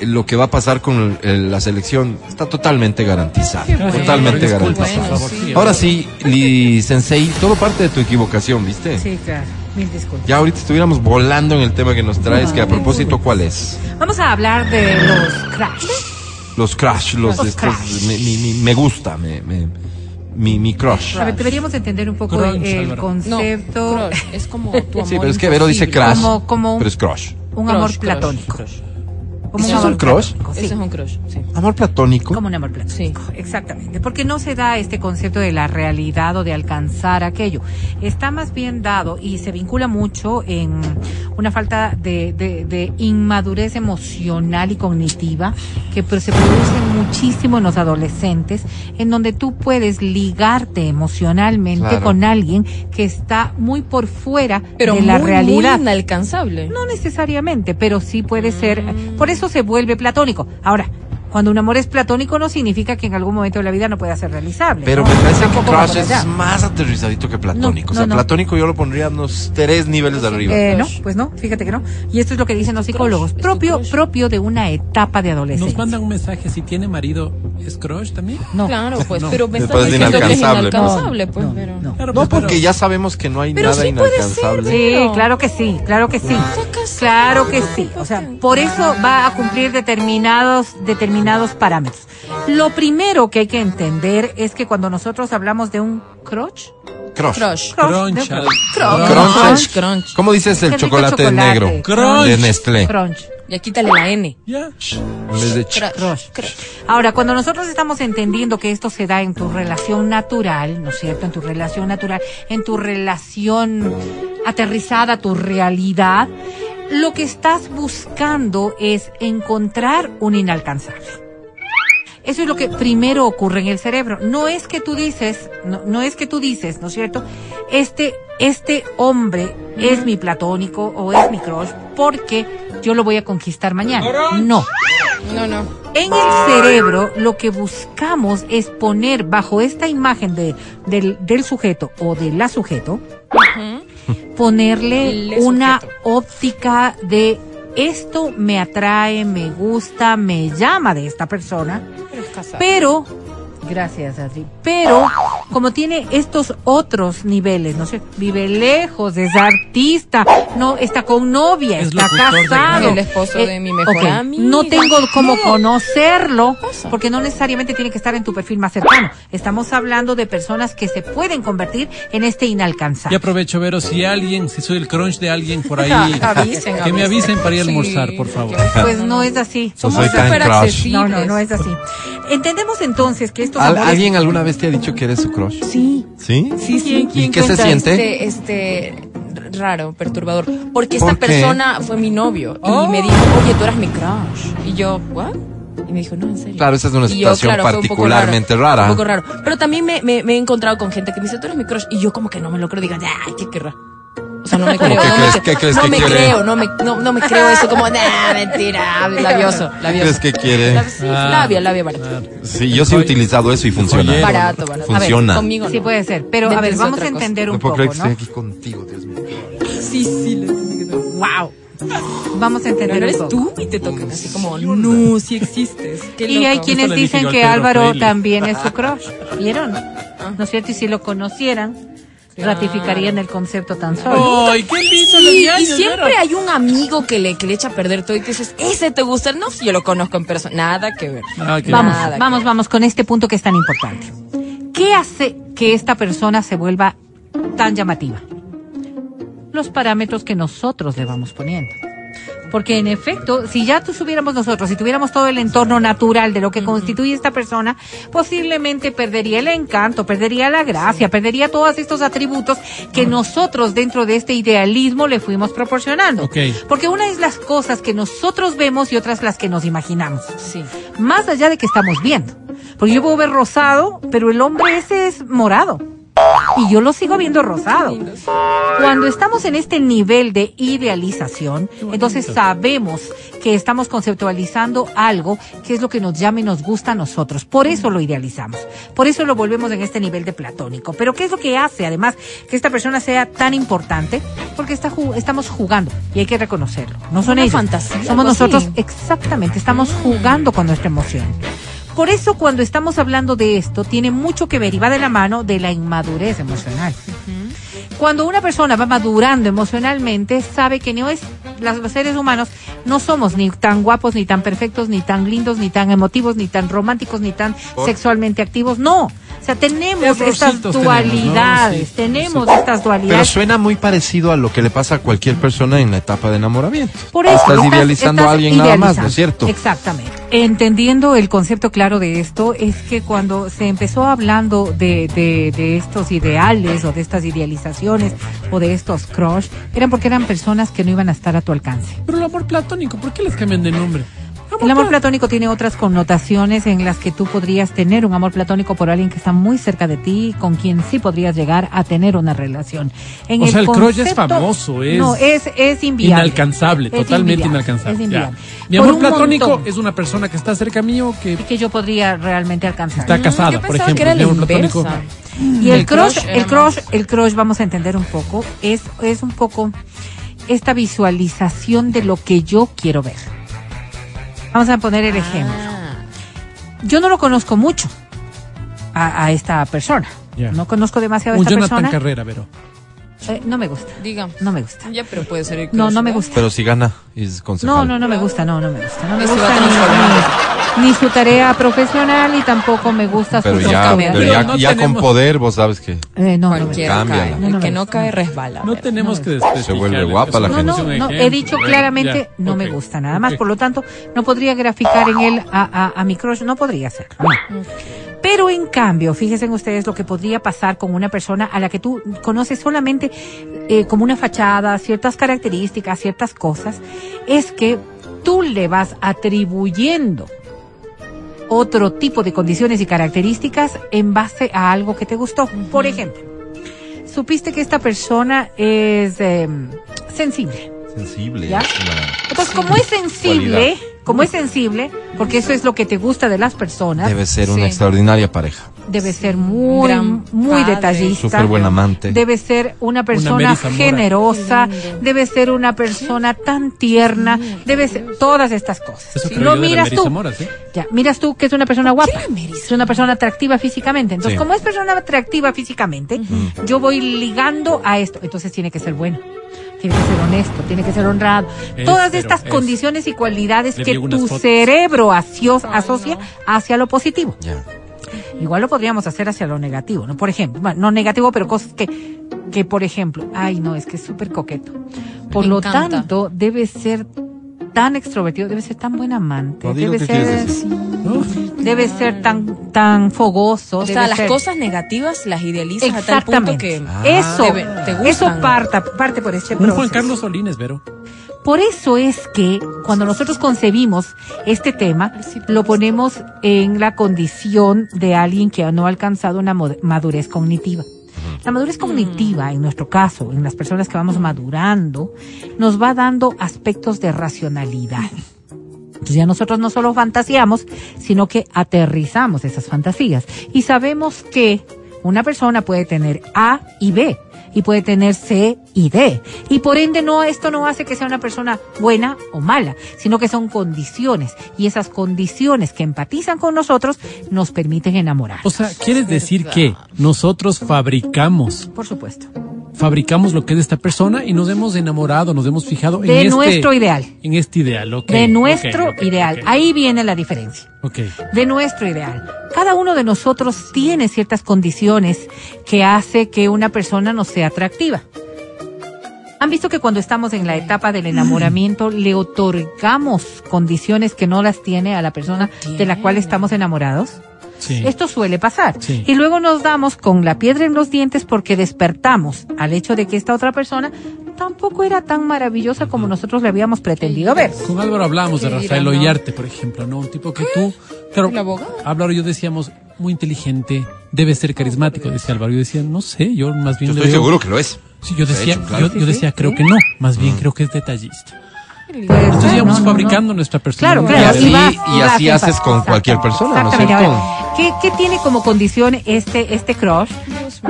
eh, lo que va a pasar con el- el- la selección está totalmente garantizado. Totalmente garantizado. Bueno, sí, Ahora sí, Lee Sensei, todo parte de tu equivocación, ¿viste? Sí, claro. Mil disculpas. Ya ahorita estuviéramos volando en el tema que nos traes, que a propósito, ¿cuál es? Vamos a hablar de los crash. Los crash, los, Los estos, crash. Me, mi- mi- me gusta, me, me- mi, mi crush. A ver, deberíamos entender un poco Crunch, el Álvaro. No, concepto. crush, es como tu amor Sí, pero es que Vero dice crash, Como- como un- pero es crush. Un Crush, amor crush, platónico. Crush. Como ¿Eso es un crush? sí. Ese es un crush, sí. Amor platónico. Como un amor platónico. Sí. Exactamente. Porque no se da este concepto de la realidad o de alcanzar aquello. Está más bien dado y se vincula mucho en una falta de, de- de inmadurez emocional y cognitiva que se produce muchísimo en los adolescentes, en donde tú puedes ligarte emocionalmente Claro. con alguien que está muy por fuera Pero de la muy, realidad. muy inalcanzable. No necesariamente, pero sí puede ser. Mm. Por eso se vuelve platónico. Ahora, cuando un amor es platónico no significa que en algún momento de la vida no pueda ser realizable. Pero ¿no? me parece que Crush es más aterrizadito que platónico. No, o sea, no, no. platónico yo lo pondría unos tres niveles de arriba. Eh, no, pues no, fíjate que no. Y esto es lo que dicen los psicólogos, es propio propio de una etapa de Nos adolescencia. mandan un mensaje, si tiene marido, ¿es crush también? No. Claro, pues, No. pero me Después de diciendo que es inalcanzable. inalcanzable, pues, No, pero... no. Claro, no, pues, pero- porque ya sabemos que no hay Pero nada sí puede inalcanzable. ser, Sí, No. claro que sí, claro que sí. Claro que no sí. O sea, por eso va a cumplir determinados, determinados parámetros. Lo primero que hay que entender es que cuando nosotros hablamos de un crush, Crush. Crush. Crunch. Crunch. Crunch. Crunch. Crunch. ¿Cómo dices el chocolate, chocolate. negro? Crunch. De Nestlé. crunch. Ya quítale la N. Ya. En vez de ch- Crush. Crush. Ahora, cuando nosotros estamos entendiendo que esto se da en tu relación natural, ¿no es cierto? En tu relación natural, en tu relación aterrizada, tu realidad, lo que estás buscando es encontrar un inalcanzable. Eso es lo que primero ocurre en el cerebro. No es que tú dices, no, no es que tú dices, ¿no es cierto? Este, este hombre es mi platónico o es mi crush porque yo lo voy a conquistar mañana. No. No, no. En el cerebro lo que buscamos es poner bajo esta imagen de, del, del sujeto o de la sujeto, ponerle Le una óptica de esto me atrae, me gusta, me llama de esta persona, pero, gracias Adri, pero como tiene estos otros niveles, no sé, vive lejos, es artista, no está con novia, Es está de casado. El esposo de mi mejor ok, amiga. No tengo cómo No. conocerlo, porque no necesariamente tiene que estar en tu perfil más cercano. Estamos hablando de personas que se pueden convertir en este Y inalcanzable. aprovecho, Vero, si alguien, si soy el crunch de alguien por ahí, Avisen, que me avisen. para ir a Sí, almorzar, por favor. Pues no es así. No Somos súper accesibles. No, no, no es así. Entendemos entonces que estos ¿Al- amores- ¿Alguien alguna vez te ha dicho que eres su crush? Sí. ¿Sí? Sí, sí. ¿Y qué se siente? Este, este, raro, perturbador. Porque esta persona fue mi novio y me dijo, oye, tú eras mi crush. Y yo, ¿what? Y me dijo, no, en serio. Claro, esa es una yo, situación claro, fue un poco particularmente raro, rara. Un poco raro. Pero también me, me, me he encontrado con gente que me dice, tú eres mi crush. Y yo como que no me lo creo. Digan, ay, qué querrá. Sea, no me creo. ¿Qué no crees- me, qué crees no que me quiere? creo, no me, no, no me creo eso como, nah, mentira, labioso, labioso. ¿Crees que quiere? Sí, Ah, labia, labia barato. Sí, yo sí he utilizado eso y funciona. Barato, barato. Funciona. A ver, conmigo no. Sí puede ser, pero a ver, vamos a entender No un puedo poco, creer que ¿no? estoy aquí contigo, Dios mío. Sí, sí, le Wow. Vamos a Pero entender no un eres poco. tú y te tocan así como, no, sí existes. Qué Y hay loco. quienes le dije dicen que Álvaro también es su crush. ¿Vieron? ¿No es cierto? Y si lo conocieran, ratificarían el concepto tan solo. ¡Ay, qué lindo! Sí, los y siempre hay un amigo que le, que le echa a perder todo y te dices, ese te gusta. No, si yo lo conozco en persona. Nada que ver. Ah, Vamos, Nada que vamos, ver. vamos con este punto que es tan importante. ¿Qué hace que esta persona se vuelva tan llamativa? Los parámetros que nosotros le vamos poniendo. Porque en efecto, si ya tuviéramos nosotros, si tuviéramos todo el entorno natural de lo que constituye esta persona, posiblemente perdería el encanto, perdería la gracia, perdería todos estos atributos que nosotros dentro de este idealismo le fuimos proporcionando. Ok. Porque una es las cosas que nosotros vemos y otras las que nos imaginamos Sí. más allá de que estamos viendo. Porque yo puedo ver rosado, pero el hombre ese es morado. Y yo lo sigo viendo rosado. Cuando estamos en este nivel de idealización, entonces sabemos que estamos conceptualizando algo que es lo que nos llama y nos gusta a nosotros. Por eso lo idealizamos. Por eso lo volvemos en este nivel de platónico. Pero ¿qué es lo que hace además que esta persona sea tan importante? Porque está estamos jugando y hay que reconocerlo. No son Una ellos. fantasía, Somos nosotros así. Exactamente, estamos jugando con nuestra emoción. Por eso cuando estamos hablando de esto, tiene mucho que ver y va de la mano de la inmadurez emocional. Cuando una persona va madurando emocionalmente, sabe que no es, los seres humanos no somos ni tan guapos, ni tan perfectos, ni tan lindos, ni tan emotivos, ni tan románticos, ni tan sexualmente activos. No. Sea, tenemos estas tenemos, ¿no? dualidades, Sí, tenemos sí. estas Pero dualidades. suena muy parecido a lo que le pasa a cualquier persona en la etapa de enamoramiento. Por eso, estás idealizando a alguien nada más, idealizando. ¿no es cierto? Exactamente. Entendiendo el concepto claro de esto, es que cuando se empezó hablando de, de, de estos ideales o de estas idealizaciones o de estos crush, eran porque eran personas que no iban a estar a tu alcance. Pero el amor platónico, ¿por qué les cambian de nombre? El amor platónico tiene otras connotaciones en las que tú podrías tener un amor platónico por alguien que está muy cerca de ti, con quien sí podrías llegar a tener una relación. En O sea, el crush es concepto- famoso, es no, es, es inviable. Inalcanzable, Es totalmente inviable, inalcanzable. Es ya. inviable. Mi Por amor un platónico montón. es una persona que está cerca mío que y que yo podría realmente alcanzar. está casada, yo por pensaba ejemplo. que era Mi la amor platónico. inversa. Y el El crush, crush el era crush, más- el crush, vamos a entender un poco, es, es un poco esta visualización de lo que yo quiero ver. Vamos a poner el ejemplo. Ah, Yo no lo conozco mucho a, a esta persona. No conozco demasiado a esta Jonathan persona. Carrera, pero. Eh, no me gusta. Diga. No me gusta. Ya, pero puede ser el No, no me gusta. Pero si gana, es concejal. No, no, no me gusta, no, no me gusta. No me va gusta ni, ni- ni su tarea profesional y tampoco me gusta Pero su ya, cambia. pero ya, no ya con poder, vos sabes que. Eh, no, no, me Cualquiera Cámbiala. cae. No, no el me que no cae resbala. No tenemos no que me. Se vuelve guapa la No, gente. no, no, he dicho claramente ya. no me Ok. gusta nada más, Ok. por lo tanto no podría graficar en él a, a, a mi crush, no podría ser. no. Pero en cambio, fíjense ustedes lo que podría pasar con una persona a la que tú conoces solamente eh, como una fachada, ciertas características, ciertas cosas, es que tú le vas atribuyendo otro tipo de condiciones y características en base a algo que te gustó. Por ejemplo, supiste que esta persona es eh, sensible. Sensible. ¿Ya? Entonces, como es sensible, Cualidad. Como es sensible, porque eso es lo que te gusta de las personas, Debe ser Sí. una extraordinaria pareja. debe ser muy, Gran muy padre. detallista. Súper buen amante. Debe ser una persona generosa, debe ser una persona tan tierna, debe ser todas estas cosas. Eso creo lo yo de miras Mary tú, ¿sí? ya, miras tú que es una persona guapa, ¿Quién es una persona atractiva físicamente. Entonces, Sí. como es persona atractiva físicamente, yo voy ligando a esto. Entonces tiene que ser bueno. Tiene que ser honesto, tiene que ser honrado. Es, Todas estas es. condiciones y cualidades que tu fotos. cerebro asio- asocia hacia lo positivo. Ya. Igual lo podríamos hacer hacia lo negativo, ¿no? Por ejemplo, no negativo, pero cosas que, que por ejemplo, ay, no, es que es súper coqueto. Por Me lo encanta. tanto, debe ser tan extrovertido, debe ser tan buen amante, No, debe ser, debe ser tan, tan fogoso. O sea, las ser- cosas negativas las idealizas a tal punto Exactamente. que Ah. Eso, te, te gustan. eso parta, parte por este Un Juan proceso. Carlos Solines, Vero. Por eso es que cuando nosotros concebimos este tema, lo ponemos en la condición de alguien que no ha alcanzado una madurez cognitiva. La madurez cognitiva, en nuestro caso, en las personas que vamos madurando, nos va dando aspectos de racionalidad. Entonces ya nosotros no solo fantaseamos, sino que aterrizamos esas fantasías. Y sabemos que una persona puede tener A y B, y puede tener C y D. Y por ende no, esto no hace que sea una persona buena o mala, sino que son condiciones. Y esas condiciones que empatizan con nosotros nos permiten enamorar. O sea, ¿quieres decir que nosotros fabricamos, Por supuesto. Fabricamos lo que es esta persona y nos hemos enamorado, nos hemos fijado en este, nuestro ideal. En este ideal, ok. De nuestro ideal. Ahí viene la diferencia. Ok. de nuestro ideal. Cada uno de nosotros tiene ciertas condiciones que hace que una persona nos sea atractiva. ¿Han visto que cuando estamos en la etapa del enamoramiento le otorgamos condiciones que no las tiene a la persona de la cual estamos enamorados? Sí. Esto suele pasar. Sí. Y luego nos damos con la piedra en los dientes porque despertamos al hecho de que esta otra persona tampoco era tan maravillosa como nosotros le habíamos pretendido ver. Con Álvaro hablamos de ¿Qué Rafael? Ollarte, por ejemplo, ¿no? Un tipo que tú, claro, ¿El abogado? Álvaro y yo decíamos, muy inteligente, debe ser carismático, decía Álvaro. Yo decía, no sé, yo más bien Yo estoy veo- seguro que lo es. Sí, yo De decía, hecho, claro. yo, yo decía, creo que no, más bien creo que es detallista. Puede Entonces ser, íbamos no, no, fabricando no. nuestra Claro, personalidad. claro. Y vas- así- y vas así haces con cualquier persona, ¿no es Exactamente. cierto? Ahora, ¿qué, qué tiene como condición este, este crush?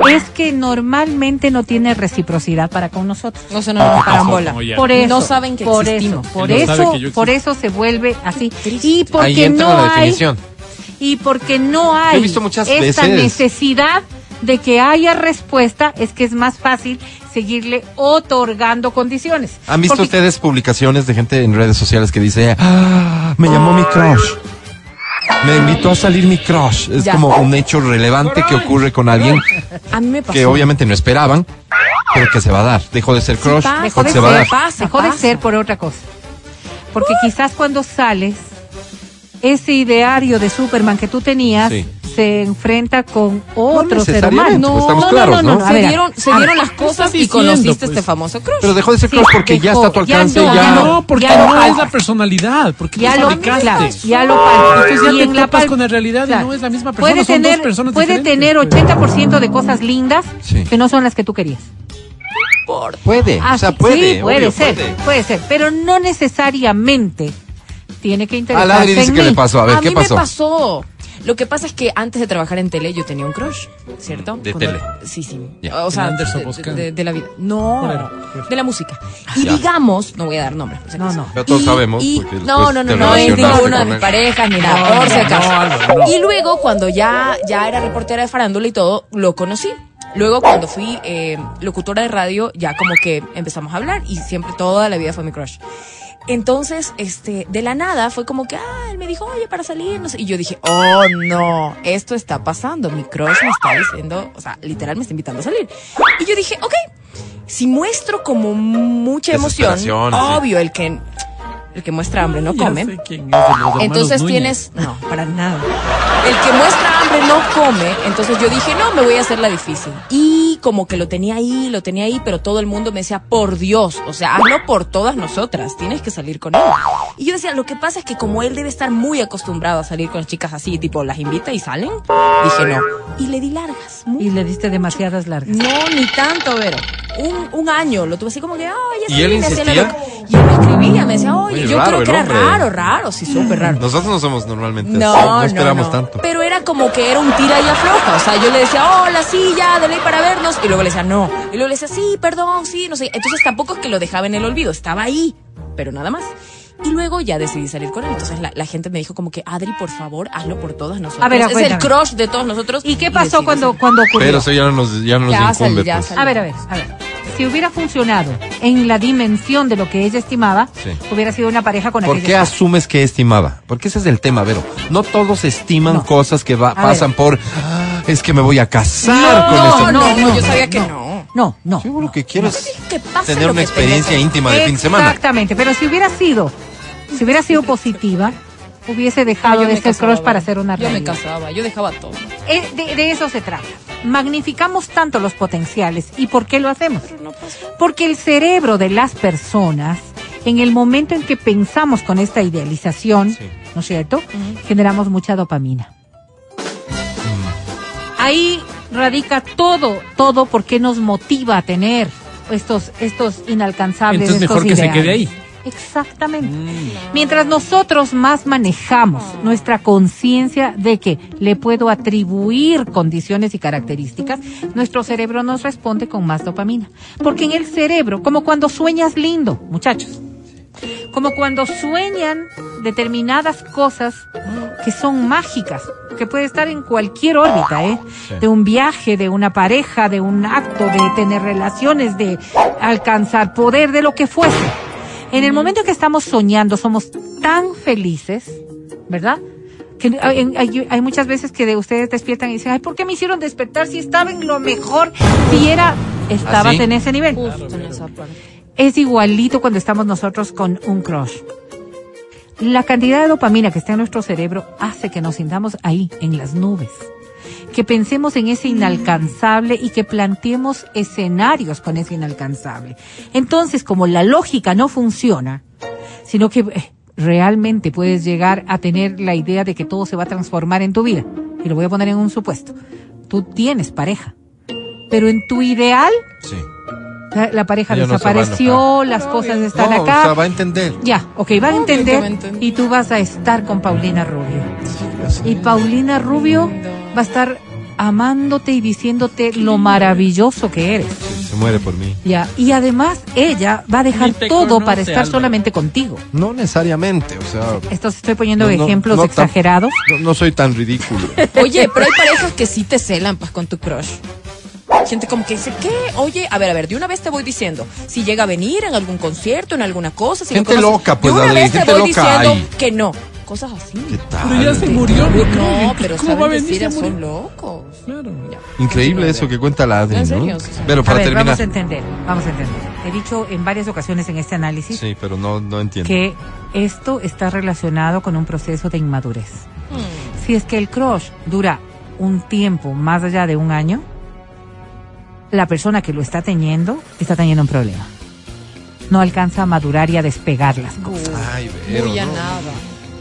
Es que normalmente no tiene reciprocidad para con nosotros. No se nos. Como ya. Por eso, No saben que por existimos. eso, por eso, por eso se vuelve así. Y Ahí porque entra no la hay, definición. y porque no He hay visto muchas esta veces. necesidad de que haya respuesta, es que es más fácil seguirle otorgando condiciones. ¿Han visto Porque- ustedes publicaciones de gente en redes sociales que dice, ah, me llamó mi crush? Me invitó a salir mi crush. Es Ya. como un hecho relevante que ocurre con alguien A mí me pasó. que obviamente no esperaban, pero que se va a dar. Dejó de ser crush, pasa. dejó de se va a ser, dar. Pasa, dejó de ser por otra cosa. Porque quizás cuando sales, ese ideario de Superman que tú tenías Sí. se enfrenta con otro ser necesariamente, humano. pues, estamos no, claros, no, no, ¿no? no. Se ver, dieron, se dieron las cosas ¿Qué y conociste pues? este famoso crush. Pero dejó de ser Sí, crush porque ya está a tu ya alcance, no, ya. ya No, porque Ya lo no es la personalidad, porque Ya lo, fabricaste. ya lo palpas. Y te en la pal- con la realidad y no es la misma persona, Puede son dos tener, personas puede diferentes, tener pues. 80% de cosas lindas Sí. que no son las que tú querías. Puede, Ah, o sea, sí, puede. sí, puede obvio, ser, puede. puede ser, pero no necesariamente tiene que A interesarse Ladri dice en que mí. le pasó. A ver, a ¿qué mí pasó? me pasó. Lo que pasa es que antes de trabajar en tele yo tenía un crush, ¿cierto? De Cuando- tele. Sí, sí. Ya. O sea, ¿En Anderson de, de- de la vida. No, de la música. Y Ya. digamos, no voy a dar nombres. por si No, no. Pero todos Y- sabemos, y- no, no, no, no es ninguna de mis parejas ni nada, por si acaso. Y luego, cuando ya, ya era reportera de farándula y todo, lo conocí. Luego cuando fui eh, locutora de radio, ya como que empezamos a hablar y siempre toda la vida fue mi crush. Entonces, este, de la nada fue como que, ah, él me dijo, oye, para salir, no sé. Y yo dije, oh, no, esto está pasando. Mi crush me está diciendo, o sea, literal me está invitando a salir. Y yo dije, ok, si muestro como mucha emoción, obvio, el que, el que muestra hambre no Ya come. sé quién es de los hermanos Entonces Núñez. tienes, no, para nada. El que muestra hambre no come, entonces yo dije, no, me voy a hacer la difícil. Y como que lo tenía ahí, lo tenía ahí, pero todo el mundo me decía, por Dios, o sea, hazlo por todas nosotras, tienes que salir con él. Y yo decía, lo que pasa es que como él debe estar muy acostumbrado a salir con las chicas así, tipo, las invita y salen, dije no. Y le di largas, muy Y le diste demasiadas largas. no, ni tanto, Vero. Un, un año lo tuve así como que, ay, ya ¿Y él insistía? Y él me escribía, me decía, oye, yo raro creo que era hombre. raro, raro, sí, súper raro. Nosotros no somos normalmente No, así, no no, esperamos no. tanto. Pero era como que era un tira y afloja. O sea, yo le decía, hola, sí, ya, de ley para vernos. Y luego le decía, no. Y luego le decía, sí, perdón, sí, no sé. Entonces tampoco es que lo dejaba en el olvido, estaba ahí, pero nada más. Y luego ya decidí salir con él. Entonces la, la gente me dijo como que, Adri, por favor, hazlo por todas nosotros. A ver, es el crush de todos nosotros. ¿Y qué pasó decidí cuando, cuando ocurrió? Pero eso ya no nos, ya no nos Ya incumbe. salió, ya pues. A ver, a ver, a ver. Si hubiera funcionado en la dimensión de lo que ella estimaba, Sí. hubiera sido una pareja con ¿Por qué esposa. asumes que estimaba? Porque ese es el tema, Vero. No todos estiman No. cosas que va- pasan por. "Ah, es que me voy a casar No, con no, este. no, no, yo sabía que no. No, no. Yo lo que quiero es Que pase tener una experiencia íntima de fin de semana. Exactamente, pero si hubiera sido, si hubiera sido positiva, hubiese dejado de ser crush para hacer una Yo me realidad. casaba, yo dejaba todo. Eh, de, de eso se trata. Magnificamos tanto los potenciales. ¿Y por qué lo hacemos? Porque el cerebro de las personas, en el momento en que pensamos con esta idealización, Sí. ¿no es cierto? Generamos mucha dopamina. Ahí radica todo, todo porque nos motiva a tener estos, estos inalcanzables. Entonces estos mejor que se quede ahí. Exactamente. Mientras nosotros más manejamos nuestra conciencia de que le puedo atribuir condiciones y características, nuestro cerebro nos responde con más dopamina. Porque en el cerebro, como cuando sueñas lindo, muchachos, como cuando sueñan determinadas cosas que son mágicas, que puede estar en cualquier órbita, ¿eh? Sí. De un viaje, de una pareja, de un acto, de tener relaciones, de alcanzar poder, de lo que fuese. En el momento en que estamos soñando, somos tan felices, ¿verdad? Que hay, hay- hay muchas veces que de ustedes despiertan y dicen, ay, ¿por qué me hicieron despertar si estaba en lo mejor? Si era, estabas ¿Ah, en ese nivel. Justo en esa parte. Es igualito cuando estamos nosotros con un crush. La cantidad de dopamina que está en nuestro cerebro hace que nos sintamos ahí, en las nubes. Que pensemos en ese inalcanzable y que planteemos escenarios con ese inalcanzable. Entonces, como la lógica no funciona, sino que eh, realmente puedes llegar a tener la idea de que todo se va a transformar en tu vida. Y lo voy a poner en un supuesto. Tú tienes pareja, pero en tu ideal Sí. la, la pareja no desapareció, las cosas están No, acá. o sea, va a entender. Ya, ok, va a entender. y tú vas a estar con Paulina Rubio. Y Paulina Rubio va a estar amándote y diciéndote lo maravilloso que eres. Se muere por mí. Ya, y además ella va a dejar todo conoce, para estar Álvaro. solamente contigo. No necesariamente, o sea. Estos estoy poniendo no- no- ejemplos no tan- exagerados. No, no soy tan ridículo. Oye, pero hay parejas que sí te celan pues con tu crush. Gente como que dice, ¿qué? Oye, a ver, a ver, de una vez te voy diciendo, si llega a venir en algún concierto, en alguna cosa, si lo Gente conoces, loca, pues, de una vez te voy diciendo hay. que no. Cosas así. ¿Qué tal? Pero ya se murió. No, pero ¿Cómo va a venir? decir, son locos. Claro. Increíble eso que cuenta la Adri, ¿En ¿no? serio? Sí, sí. Pero A para ver, terminar. vamos a entender, vamos a entender. He dicho en varias ocasiones en este análisis Sí, pero no, no entiendo. que esto está relacionado con un proceso de inmadurez. Hmm. Si es que el crush dura un tiempo más allá de un año, la persona que lo está teniendo está teniendo un problema. No alcanza a madurar y a despegar las cosas. Ay, a no. nada.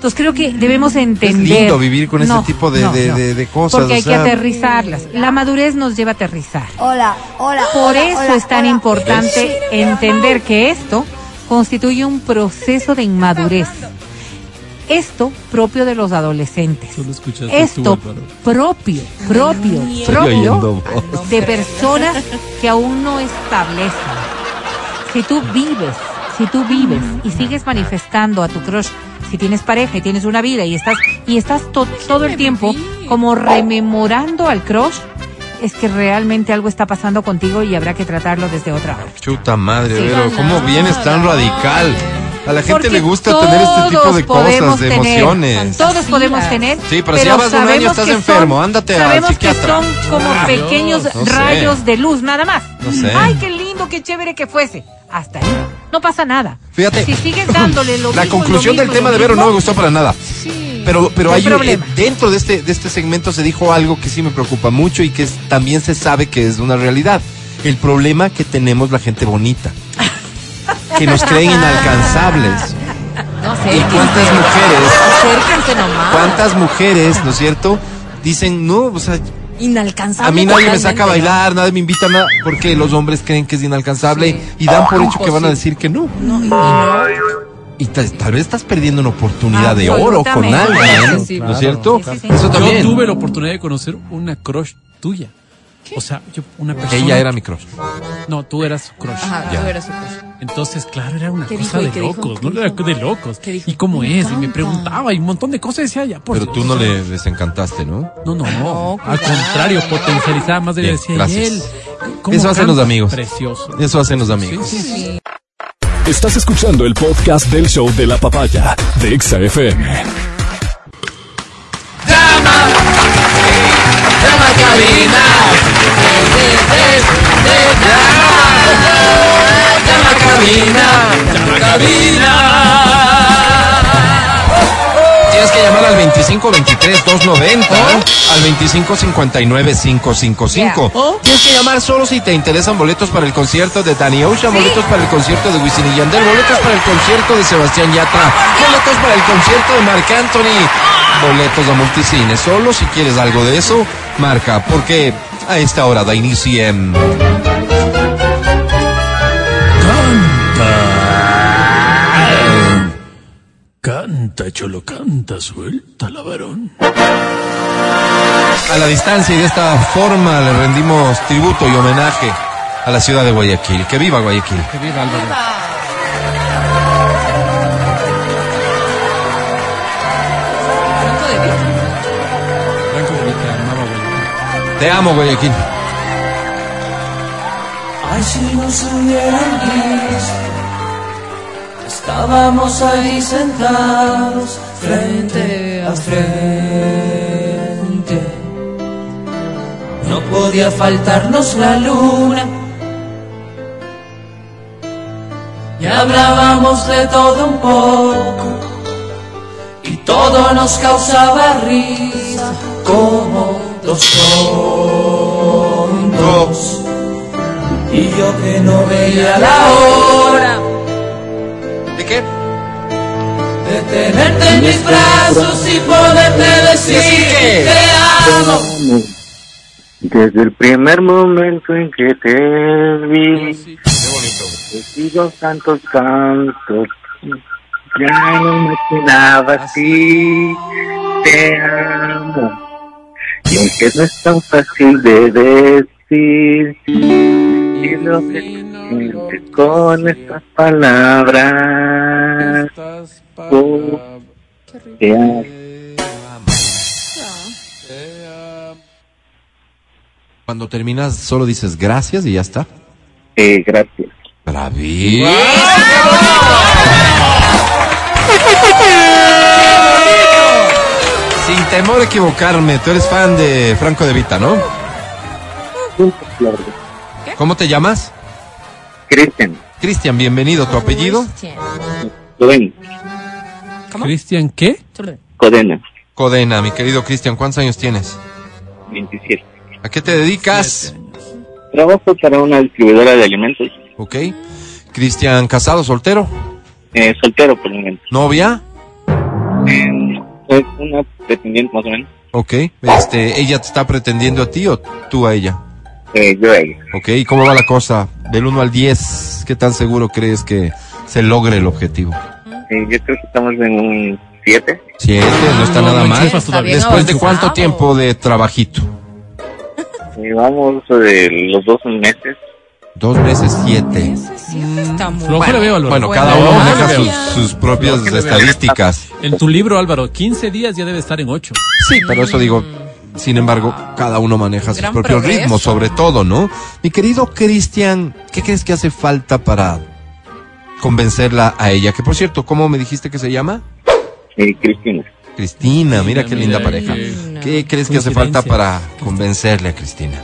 Entonces creo que debemos entender. lindo vivir con ese tipo de- de- de- de cosas, Porque o hay sea- que aterrizarlas. La madurez nos lleva a aterrizar. Hola, hola. Por hola, eso hola, es tan hola. importante entender que esto constituye un proceso de inmadurez. Esto propio de los adolescentes. Esto tú, propio, propio, propio de personas que aún no establecen. Si tú vives, si tú vives y sigues manifestando a tu crush, si tienes pareja y tienes una vida y estás y estás to- todo el tiempo como rememorando al crush, es que realmente algo está pasando contigo y habrá que tratarlo desde otra hora. Chuta madre, Sí. Vero, ¿cómo vienes tan radical? A la gente le gusta tener este tipo de cosas, de tener, emociones. Todos podemos tener. Sí, pero si ya vas un año, estás enfermo, son- ándate al Sabemos que psiquiatra. son como pequeños no sé. rayos de luz, nada más. No sé. Ay, qué lindo, qué chévere que fuese. Hasta ahí. No pasa nada. Fíjate. Si sigues dándole lo La mismo, conclusión lo del mismo, tema lo de Vero no me gustó para nada. Pero, pero No hay hay un- eh, dentro de este, de este segmento se dijo algo que sí me preocupa mucho y que es- también se sabe que es una realidad. El problema que tenemos la gente bonita. Que nos creen inalcanzables. No ¿Y sé. cuántas mujeres, Acérquense nomás. cuántas mujeres, ¿no es cierto? Dicen, no, o sea, Inalcanzable. a mí nadie me saca a bailar, nadie me invita a nada, porque los hombres creen que es inalcanzable Sí. y dan por hecho que van a decir que no. ¿no? No, y- no. Y tal, tal vez estás perdiendo una oportunidad de oro con alguien, Sí, sí, ¿no es claro. cierto? Sí, sí, sí. Eso Yo tuve la oportunidad de conocer una crush tuya. O sea, yo, una persona. Ella era mi crush. No, tú eras su crush. Ajá, Ya. tú eres su crush. Entonces, claro, era una ¿Qué cosa dijo de locos, ¿Qué ¿no? Era de locos. ¿Y cómo Me es? Y me preguntaba y un montón de cosas. Decía, ya, por Pero tú no le desencantaste, ¿no? No, no, No, al cuidado. contrario, potencializaba más de Bien, decía, y gracias. él. ¿cómo Eso hacen los amigos. Precioso. Eso hacen los Sí, amigos. sí, sí. Estás escuchando el podcast del show de la papaya de Exa FM. Tienes que llamar al 2523-290, al 2559-555. Tienes que llamar solo si te interesan boletos para el concierto de Danny Ocean, boletos para el concierto de Wisin y Yandel, boletos para el concierto de Sebastián Yatra, boletos para el concierto de Marc Anthony, boletos a multicine. Solo si quieres algo de eso, marca, porque a esta hora da inicio en... Canta, cholo, canta, suelta la varón. A la distancia y de esta forma le rendimos tributo y homenaje a la ciudad de Guayaquil. Que viva Guayaquil. Que viva Álvaro. Te amo Guayaquil. Ay, si nos hubieran visto, estábamos ahí sentados frente a frente. No podía faltarnos la luna. Y hablábamos de todo un poco. Y todo nos causaba risa como dos tontos. Y yo que no veía la hora ¿De qué? de tenerte en mis brazos y poderte decir que- te amo. Desde el primer momento en que te vi, he sido tantos cantos, ya no me imaginaba así, te amo. Y aunque no es tan fácil de decir, y lo que con estas palabras, te amo. Cuando terminas solo dices gracias y ya está. Eh, gracias. Bravísimo. Sin temor a equivocarme, tú eres fan de Franco de Vita, ¿no? ¿Cómo te llamas? Cristian, Cristian, bienvenido. ¿Tu apellido? Codena, ¿Cómo? ¿Cristian qué? Codena, Codena, mi querido Cristian. ¿Cuántos años tienes? 27. ¿A qué te dedicas? Trabajo para una distribuidora de alimentos. Ok. Cristian, casado, soltero, Eh, soltero por el momento. novia. Eh, soy una pretendiente más o menos. Ok. Este, ¿ella te está pretendiendo a ti o tú a ella? Eh, ella. Ok. ¿Y cómo va la cosa? Del 1 al 10, ¿qué tan seguro crees que se logre el objetivo? Eh, yo creo que estamos en un 7. Siete, no está No, nada no mal. todavía. Después de cuánto tiempo de trabajito? Eh, los dos meses. Dos meses, siete. Está Álvaro. Bueno, Bueno, cada uno le sus, sus propias estadísticas. En tu libro, Álvaro, 15 días ya debe estar en 8. Sí, pero eso digo, Sin embargo, cada uno maneja su propio progreso. ritmo, sobre todo, ¿no? Mi querido Cristian, ¿qué crees que hace falta para convencerla a ella? Que por cierto, ¿cómo me dijiste que se llama? Eh, Cristina. Cristina, mira qué linda mira, pareja. qué ¿Qué crees que hace falta para convencerle a Cristina?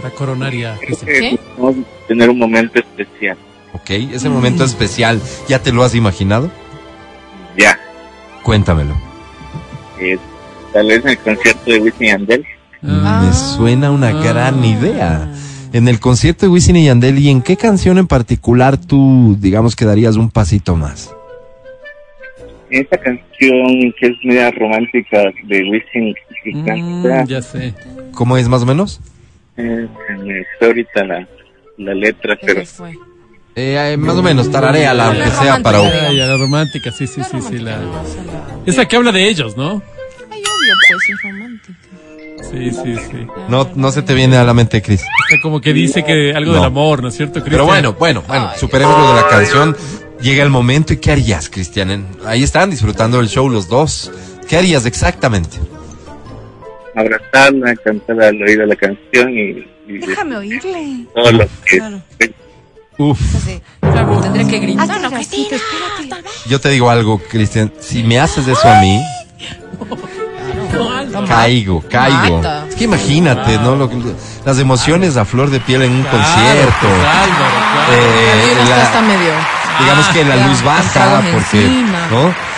Para coronaria. Cristian. ¿Qué? Vamos a tener un momento especial. ¿Ok? Ese momento especial, ¿ya te lo has imaginado? Ya. Cuéntamelo. Eh, tal vez en el concierto de Wisin y Yandel. Ah. Me suena una Ah. gran idea. En el concierto de Wisin y Yandel, ¿y en qué canción en particular tú, digamos, que darías un pasito más? Esta canción que es media romántica de Wisin que Mm, canta, ya sé. ¿Cómo es más o menos? eh, fue ahorita la, la letra, pero fue. Eh, eh, más o menos, tarareala, aunque La sea para... Ah, la romántica, sí, sí, sí, sí. La... La- Esa que habla de ellos, ¿no? Pues es romántica. Sí, sí, sí. No, no se te viene a la mente, Cris. Está como que dice que algo No. del amor, ¿no es cierto, Cristian? Pero bueno, bueno, bueno, superemos lo de la canción. Llega el momento y ¿qué harías, Cristian? Ahí están disfrutando del show los dos. ¿Qué harías exactamente? abrazarla, cantar al oído la canción y, y Déjame oírle. todo lo que Claro. Uf. Claro, tendría que gritar. No, ratito, Cristina, yo te digo algo, Cristian. Si me haces eso a mí, caigo, caigo. Mata. Es que imagínate, ¿no? Lo que- las emociones a flor de piel en un concierto. pues, Álvaro, claro. Eh, la- está medio. digamos que la ya, luz baja, porque, encima. ¿no?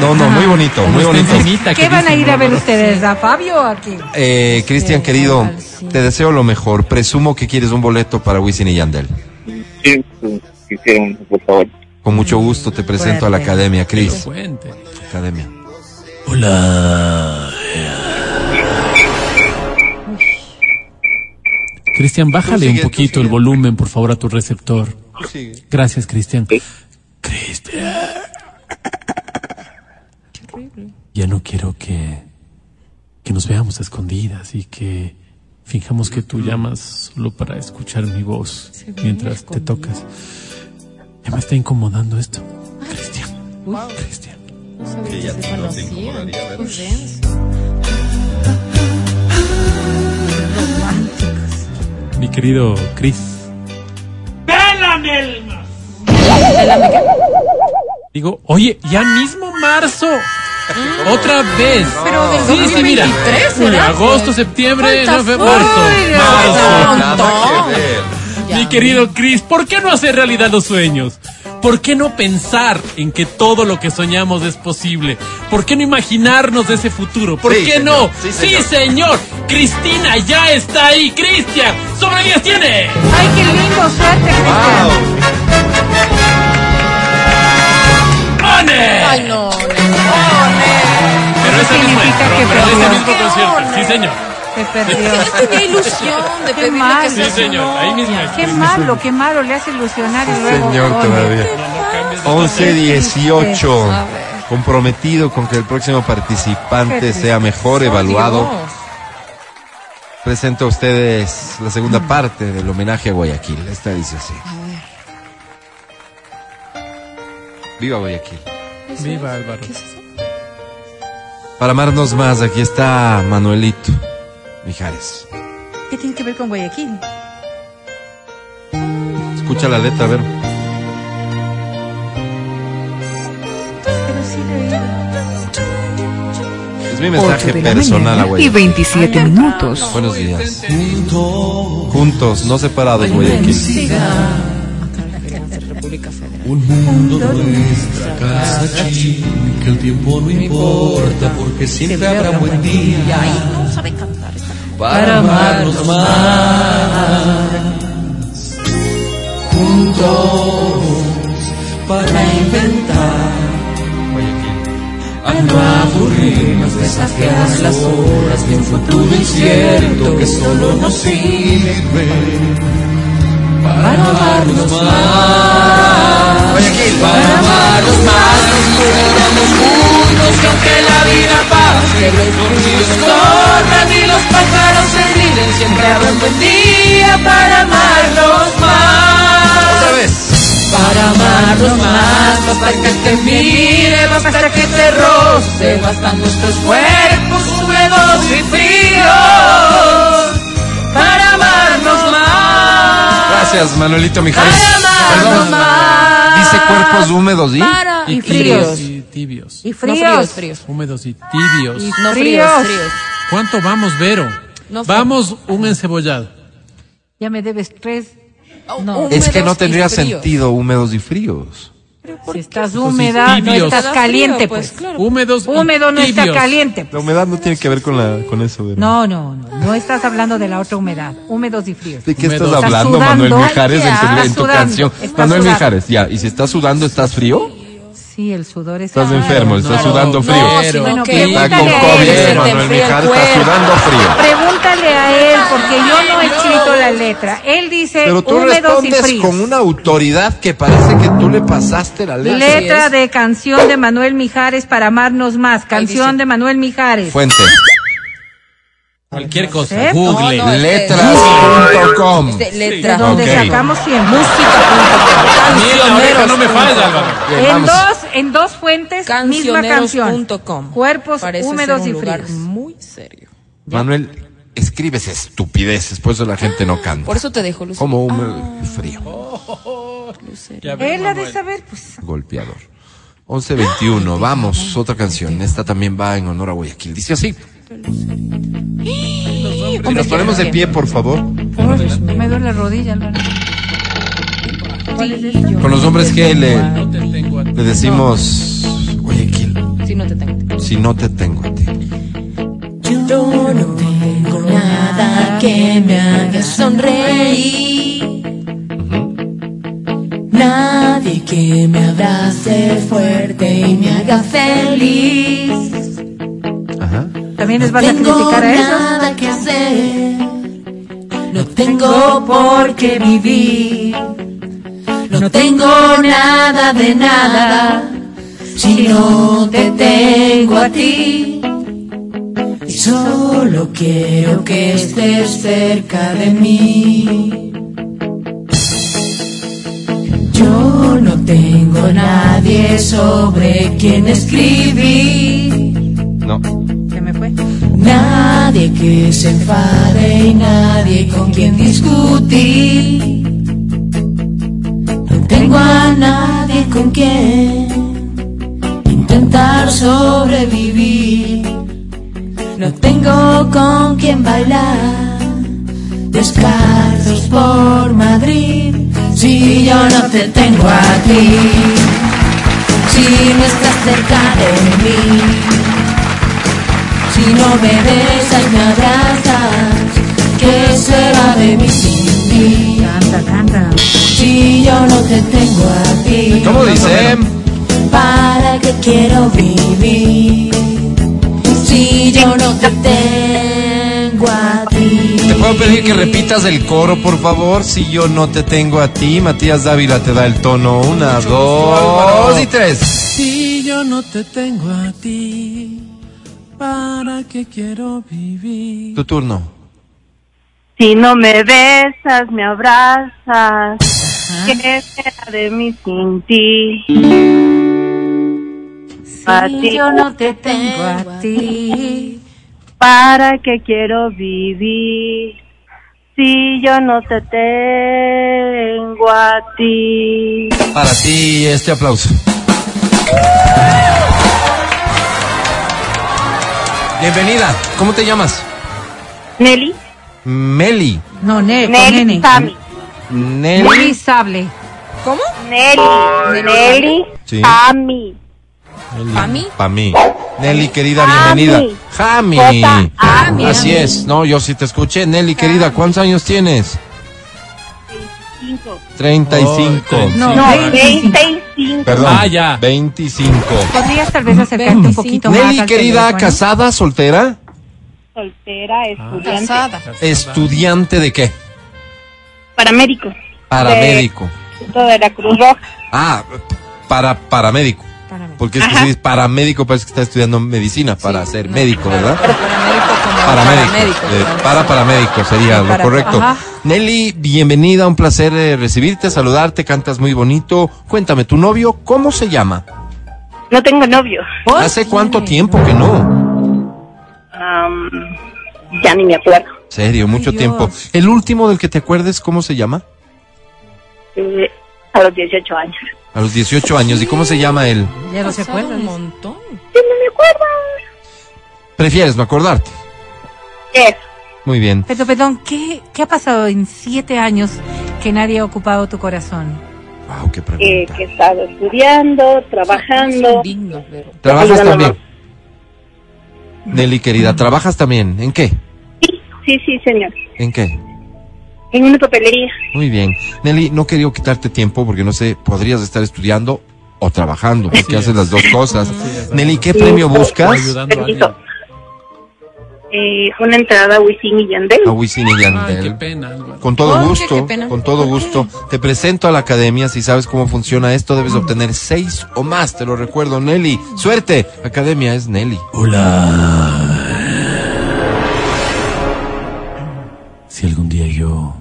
No, no, muy bonito, Como muy bonito. ¿Qué van a ir a ver ustedes? ¿A Fabio o aquí? Eh, Cristian, querido, sí. te deseo lo mejor. Presumo que quieres un boleto para Wisin y Yandel. sí, quisieron, por favor. Con mucho gusto te presento a la academia, Cris. Fuente. Academia. Cristian, bájale un poquito el volumen, por favor, a tu receptor. Gracias, Cristian. Cristian. Ya no quiero que, que nos veamos a escondidas y que fijamos que tú llamas solo para escuchar mi voz mientras te tocas. Ya me está incomodando esto. Cristian. Cristian. No sabía que se conocían. Qué denso. Mi querido Chris. Digo, oye, ya mismo marzo. Otra vez. Pero del sí, sí, mira. 2023. Agosto, septiembre, marzo. Marzo. Ya. Mi querido Chris, ¿por qué no hacer realidad los sueños? ¿Por qué no pensar en que todo lo que soñamos es posible? ¿Por qué no imaginarnos ese futuro? ¿Por Sí, qué señor. no? Sí, Sí, señor. Cristina ya está ahí. Cristian, sobre 10 tiene. ¡Ay, qué lindo! ¡Suerte, Cristian! ¡One! Ay, no, no. Pero ese mismo pero, que pero ese mismo concierto. Sí, señor. Perdió. Tenía ilusión de Qué pedirle mal. que Sí, señor. Ahí mismo. Qué malo, qué malo. Le hace ilusionar y luego... Señor, todavía. 11, 18. A ver. Comprometido con que el próximo participante Qué sea mejor evaluado. Dios. Presento a ustedes la segunda parte del homenaje a Guayaquil. Esta dice así. A ver. Viva Guayaquil. Viva Álvaro. ¿Qué? Para amarnos más, aquí está Manuelito Mijares. ¿Qué tiene que ver con Guayaquil? Escucha la letra, a ver. Pero sí le Es mi mensaje personal a y Guayaquil. 27 minutos. Buenos días. Juntos, no separados, Guayaquil. República Federal. Un mundo nuestra casa chica, que el tiempo no importa porque siempre habrá buen día Ay, no sabe cantar. Para amarnos más. Juntos para inventar. A no aburrirnos, desafiar las horas de un futuro incierto que solo nos sirve para amarnos más. Para amarnos más, nos juntos que aunque la vida pase, los corran y los pájaros se ríen, siempre habrá un buen día para amarnos más. Otra vez. Para amarnos más, basta que te mire, basta que te roce, bastan nuestros cuerpos húmedos y fríos Gracias, Manuelito Mijares. Perdón. más. Dice cuerpos húmedos y. Para Y tibios fríos. y tibios. Y no fríos. fríos, fríos. Húmedos y tibios. Y No fríos, fríos. fríos. ¿Cuánto vamos, Vero? No vamos un encebollado. Ya me debes tres. Oh, No. Es que no y tendría fríos. sentido húmedos y fríos. Si estás sí, húmeda, no estás caliente, pues, pues. claro. Húmedos Húmedo no está caliente. La humedad no tiene que ver con, la, con eso, ¿verdad? No, no, no. No estás hablando de la otra humedad. Húmedos y fríos. ¿De qué estás hablando. Manuel Mijares, en tu, canción? Manuel sudando. Mijares, ya. ¿Y si estás sudando, estás frío? Sí, el sudor es Estás enfermo, estás sudando frío. No, Pero- sino Bueno, que Está con COVID, él. Manuel el Mijares, está sudando frío. Pregúntale a él, porque yo no he escrito la letra. Él dice Pero tú respondes con una autoridad que parece que tú le pasaste la letra. Letra de canción de Manuel Mijares para amarnos más. Canción de Manuel Mijares. Fuente. Cualquier cosa. ¿Eh? Google. No, no, Letras.com. Este, donde Ok. sacamos siempre. A mí la oreja no me falla, Álvaro. En dos, en dos fuentes, misma canción. Cuerpos Parece húmedos ser y lugar fríos. muy serio. Manuel, escribes estupideces, por eso la gente no canta. Por eso te dejo, Lucía. Como húmedo y frío. Ya ves, Él ha de saber, pues. Golpeador. 1121, vamos, otra canción. Esta también va en honor a Guayaquil. Dice así. Si nos ponemos de pie, por favor. Me duele la rodilla, Álvaro. ¿Cuál es esa? Con los hombres que le, No te tengo. Le decimos Guayaquil, Si no te tengo. si no te tengo a ti. Yo no tengo nada que me haga sonreír. Nadie que me abrace fuerte y me haga feliz. Ajá. ¿También les a tengo criticar a ellos? nada que hacer. No tengo por qué vivir. No tengo nada de nada. Si no te tengo a ti. Y solo quiero que estés cerca de mí. Yo no tengo nadie sobre quien escribir. No. Se me fue. Nadie que se enfade y nadie con quien discutir. Tengo a nadie con quien intentar sobrevivir. No tengo con quien bailar. Descalzos por Madrid. Si yo no te tengo a ti. Si no estás cerca de mí. Si no me besas me abrazas, ¿qué será de mí ti? Canta, canta. Si yo no te tengo a ti, ¿Cómo dice? ¿para qué quiero vivir? Si yo no te tengo a ti. ¿Te puedo pedir que repitas el coro, por favor? Si yo no te tengo a ti, Matías Dávila te da el tono. Una, dos y tres. Si yo no te tengo a ti, ¿para qué quiero vivir? Tu turno. Si no me besas, me abrazas. ¿Qué será de mí sin ti? A Si ti, yo no te tengo a ti. ¿para qué quiero vivir? Si yo no te tengo a ti. Para ti este aplauso. Bienvenida. ¿Cómo te llamas? Nelly, Meli. No, ne, con Nelly. Nelly. Nelly Sable. ¿Cómo? Nelly, Nelly Sí. ¿A mí? Para mí. Nelly, querida, Jami. bienvenida. Jami. Jami, Así Jami. es. No, yo sí te escuché. Nelly, querida, ¿cuántos años tienes? Cinco. 35. Oh, No, No, 25. 25. Perdón. Ah, ya. 25. ¿Podrías tal vez acercarte un poquito más Nelly, querida, teléfono? casada, soltera, Soltera, estudiante. Casada. estudiante de qué? Paramédico. Paramédico. De la Cruz Roja. Ah, para paramédico. Porque es que si dices paramédico parece que está estudiando medicina para ser médico, ¿verdad? Paramédico como Paramédico. paramédico. Eh, ¿no? para paramédico sería lo Para- correcto. Ajá. Nelly, bienvenida, un placer eh, recibirte, saludarte, cantas muy bonito. Cuéntame, ¿tu novio cómo se llama? No tengo novio. ¿Hace cuánto tiempo que no? Am, Ya ni me acuerdo. Serio, mucho Dios. tiempo. El último del que te acuerdes, ¿cómo se llama? Eh, a los 18 años. A los 18 años. ¿Y cómo se llama él? Ya no se acuerda. un montón. Ya no me acuerdo. ¿Prefieres no acordarte? Eso. Muy bien. Pero, perdón, ¿qué, ¿qué ha pasado en siete años que nadie ha ocupado tu corazón? Wow, qué Eh, pregunta. que he estado estudiando, trabajando. Son dignos, pero. ¿Trabajas también? Nelly, querida, ¿trabajas también? ¿En qué? Sí, sí, sí, señor. ¿En qué? En una papelería. Muy bien. Nelly, no quería quitarte tiempo porque no sé, podrías estar estudiando o trabajando, porque haces las dos cosas. Nelly, ¿qué Sí. premio buscas? ayudando a. Eh, una entrada a Wisin y Yandel. A Wisin y Ay, qué Yandel. pena. Con todo Oye, qué gusto, pena. con todo gusto. Te presento a la academia. Si sabes cómo funciona esto, debes obtener seis o más. Te lo recuerdo, Nelly. Suerte. Academia es Nelly. Si algún día yo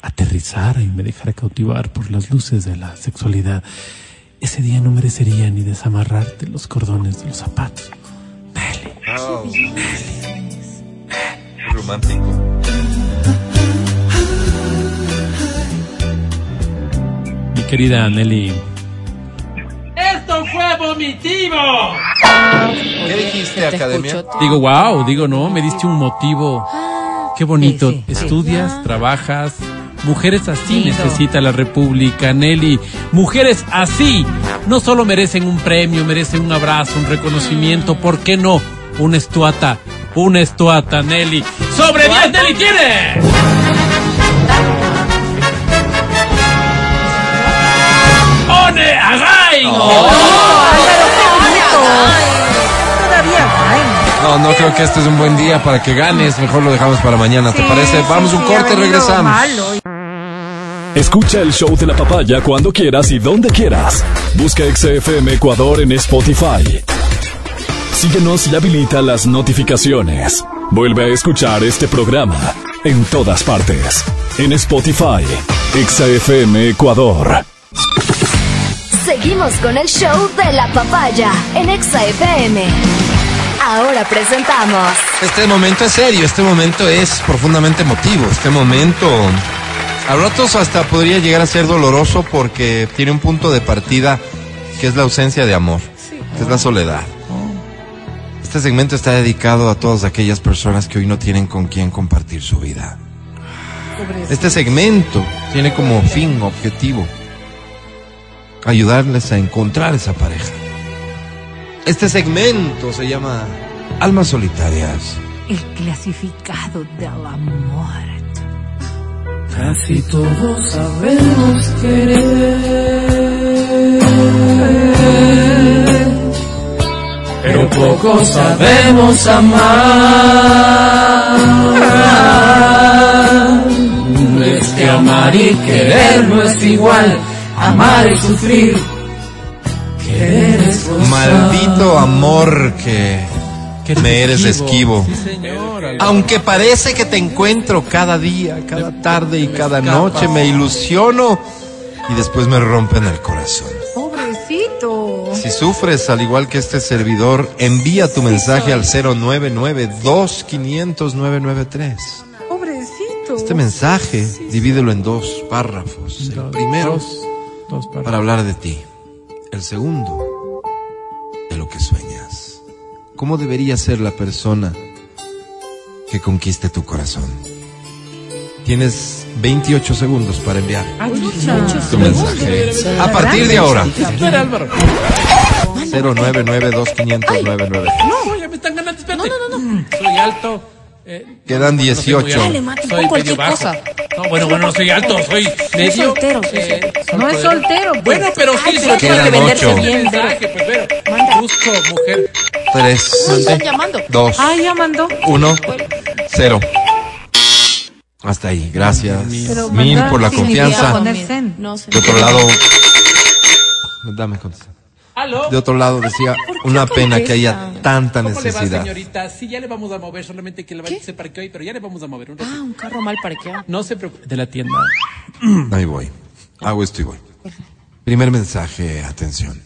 aterrizara y me dejara cautivar por las luces de la sexualidad, ese día no merecería ni desamarrarte los cordones de los zapatos. Nelly. Romántico. Mi querida Nelly. ¿Qué dijiste, Te academia? escucho. Digo, wow, digo, no, me diste un motivo. Qué bonito. Sí, sí, sí. Estudias, trabajas. Mujeres así necesita la República, Nelly. Mujeres así no solo merecen un premio, merecen un abrazo, un reconocimiento. ¿Por qué no? Una estuata. Una estuata, Nelly. ¡Sobre 10, Nelly tiene! ¡One Agai! Todavía, ay, No, no creo que este es un buen día para que ganes. Mejor lo dejamos para mañana, ¿te sí, parece? Vamos un corte, venido regresamos. malo. Escucha el show de la papaya cuando quieras y donde quieras. Busca XFM Ecuador en Spotify. Síguenos y habilita las notificaciones. Vuelve a escuchar este programa en todas partes. En Spotify, XFM Ecuador. Seguimos con el show de la papaya en Exa FM. Ahora presentamos Este momento es serio, este momento es profundamente emotivo, este momento a ratos hasta podría llegar a ser doloroso porque tiene un punto de partida que es la ausencia de amor, que es la soledad. Este segmento está dedicado a todas aquellas personas que hoy no tienen con quién compartir su vida. Este segmento tiene como fin, objetivo, ayudarles a encontrar esa pareja. Este segmento se llama Almas Solitarias. El clasificado del amor. Casi todos sabemos querer, poco sabemos amar. Es que amar y querer no es igual, amar y sufrir. Querer es gozar. Maldito amor que Que me eres esquivo. Sí, señor. Álvaro. Aunque parece que te encuentro cada día, cada tarde y cada noche, me ilusiono y después me rompen el corazón. Si sufres al igual que este servidor, envía tu mensaje al 099-2500-993. Pobrecito. Este mensaje, divídelo en dos párrafos. El primero, dos- dos para- para hablar de ti. El segundo, de lo que sueñas. ¿Cómo debería ser la persona que conquiste tu corazón? Tienes 28 segundos para enviar tu mensaje. A partir de ahora, Espera, Álvaro. 099-2500-993. No, ya me están ganando. Espérate. No, no, no. Soy alto. eh, Quedan no soy muy 18. alto. Dale, mate, Soy cualquier bajo. cosa. No, bueno, bueno, no soy alto, soy medio. soltero, soy eh, No es soltero, pues. Bueno, pero sí, soy soltero. venderse ocho. bien, pues, Busco mujer. 3, Están llamando. 2, Ay, ya mandó. 1, 0. Hasta ahí, gracias. Pero Mil por la confianza. No. De otro lado, dame contestar. ¿Aló? De otro lado decía, una pena que haya tanta ¿Cómo le va, necesidad. señorita? Sí, ya le vamos a mover, solamente que la vaya se parqueó ahí, pero ya le vamos a mover un ratito. Ah, un carro mal parqueado. No se preocupe. De la tienda. Ahí voy. Hago esto y voy. Primer mensaje, atención.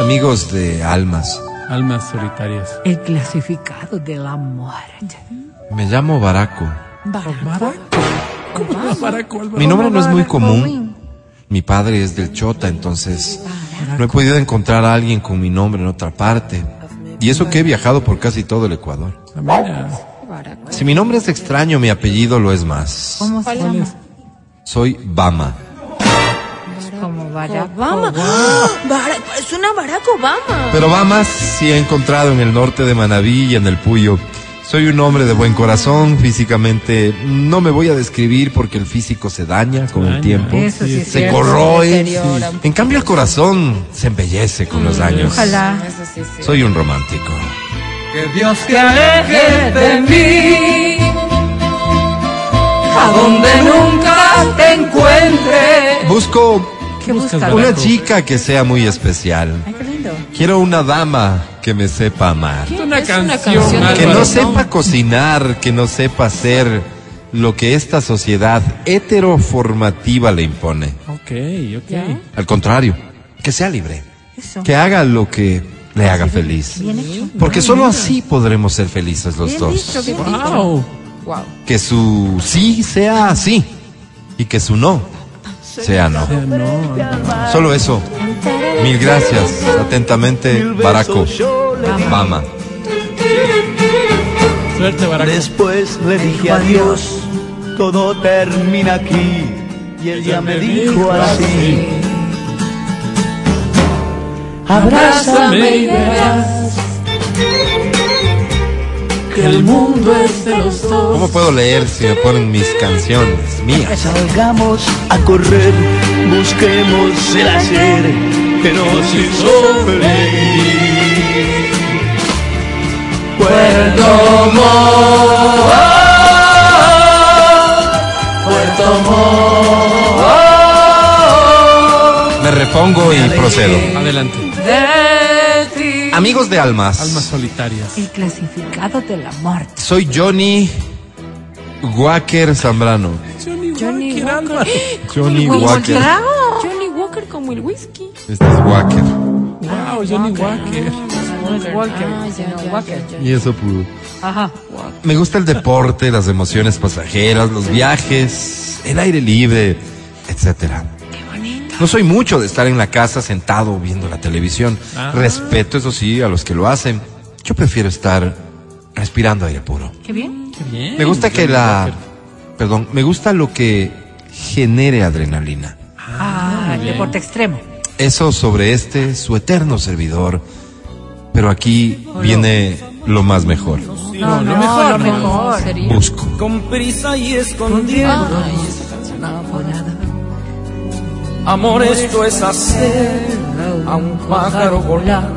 Amigos de almas, Almas solitarias. El clasificado de la muerte. Me llamo Baraco. Baraco. ¿Cómo es Baraco? Mi nombre no es muy común. Mi padre es del Chota, entonces no he podido encontrar a alguien con mi nombre en otra parte. Y eso que he viajado por casi todo el Ecuador. Ah. Si mi nombre es extraño, mi apellido lo es más. ¿Cómo se llama? Soy Bama. Como Barack Obama. ¡Ah! Barack- es una Barack Obama. Pero Bamas sí he encontrado en el norte de Manabí y en el Puyo. Soy un hombre de buen corazón, físicamente no me voy a describir porque el físico se daña con el tiempo, Eso sí es se cierto. corroe. deteriora. En cambio el corazón se embellece con los años. Ojalá. Eso sí, sí. Soy un romántico. Que Dios te aleje de mí, a donde nunca te encuentre. Busco una chica que sea muy especial. Lindo. Quiero una dama que me sepa amar. Una Es una canción, canción de Que Álvaro. no sepa cocinar, que no sepa hacer lo que esta sociedad heteroformativa le impone. Ok, ok. Al contrario, que sea libre. Eso. Que haga lo que le haga feliz. Bien hecho. Porque solo así podremos ser felices los Bien dos. dicho, bien dicho. Wow. Wow. Que su sí sea sí y que su no sea no. O sea, no. Solo eso. Mil gracias. Atentamente, Baraco. Mama. Suerte, Baraco. Después le dije adiós, todo termina aquí. Y él ya me dijo así. Abrázame y verás que el mundo es de los dos. ¿Cómo puedo leer si me ponen mis canciones mías? Salgamos a correr, busquemos el hacer que nos hizo feliz. Puerto Montt, Puerto Montt, Me repongo y procedo. Adelante. Amigos de almas. Almas solitarias. El clasificado de la muerte. Soy Johnny Walker Zambrano. Johnny, Johnny Walker, Walker. Johnny Walker. Johnny Walker como el whisky. Este es Walker. Wow, Johnny Walker. No es Walker, Ah, ya, ya, Walker. ya. Y eso pudo. Ajá. Me gusta el deporte, las emociones pasajeras, los viajes, el aire libre, etcétera. No soy mucho de estar en la casa sentado viendo la televisión. Ah. Respeto, eso sí, a los que lo hacen. Yo prefiero estar respirando aire puro. Qué bien. Qué bien. Me gusta que la... Perdón, me gusta lo que genere adrenalina. Ah, el bien. deporte extremo. Eso sobre este, su eterno servidor. Pero aquí viene lo más mejor. No, lo mejor, lo mejor. Sería. Busco. Con prisa y escondiendo. Ay, esa canción. Amor, esto es hacer a un pájaro volar.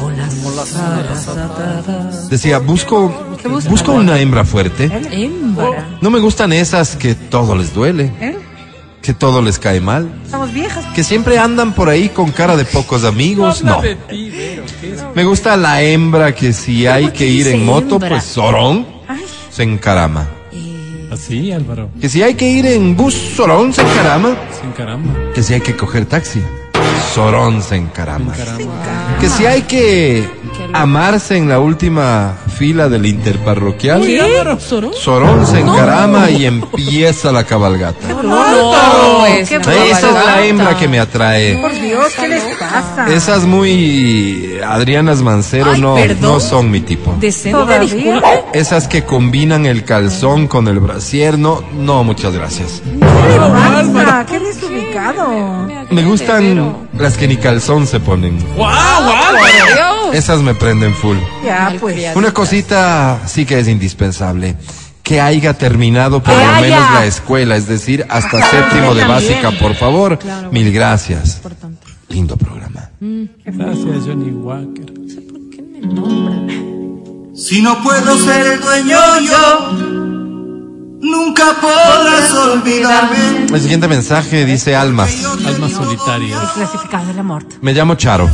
Con las alas atadas. Decía, busco, busco una hembra fuerte. No me gustan esas que todo les duele, ¿Eh? que todo les cae mal, Estamos viejas. que siempre andan por ahí con cara de pocos amigos. No. Me gusta la hembra que si hay que ir en moto, pues sorón Ay, se encarama. Así, Álvaro. Que si hay que ir en bus, sorón se encarama. Sin caramba. Que si hay que coger taxi, sorón se encarama. Caramba. Que si hay que amarse en la última fila del interparroquial, sorón se encarama y empieza la cabalgata. No, es qué una Esa es la hembra que me atrae. por Dios, ¿qué les pasa? Esas muy Adrianas Mancero Ay, no, perdón. no son mi tipo. Todavía. Esas que combinan el calzón con el brasier, no, no, muchas gracias. ¿Qué le pasa? ¿Qué desubicado? Me gustan las que ni calzón se ponen. ¡Wow, Álvaro! Esas me prenden full. Ya, pues. Una cosita sí que es indispensable. Que haya terminado por lo menos la escuela, es decir, hasta séptimo de también. básica, por favor. Mil gracias. Lindo programa. Gracias, Johnny Walker. Si no puedo ser el dueño yo, nunca podrás olvidarme. El siguiente mensaje dice Almas. Almas solitarias. clasificado de la muerte. Me llamo Charo.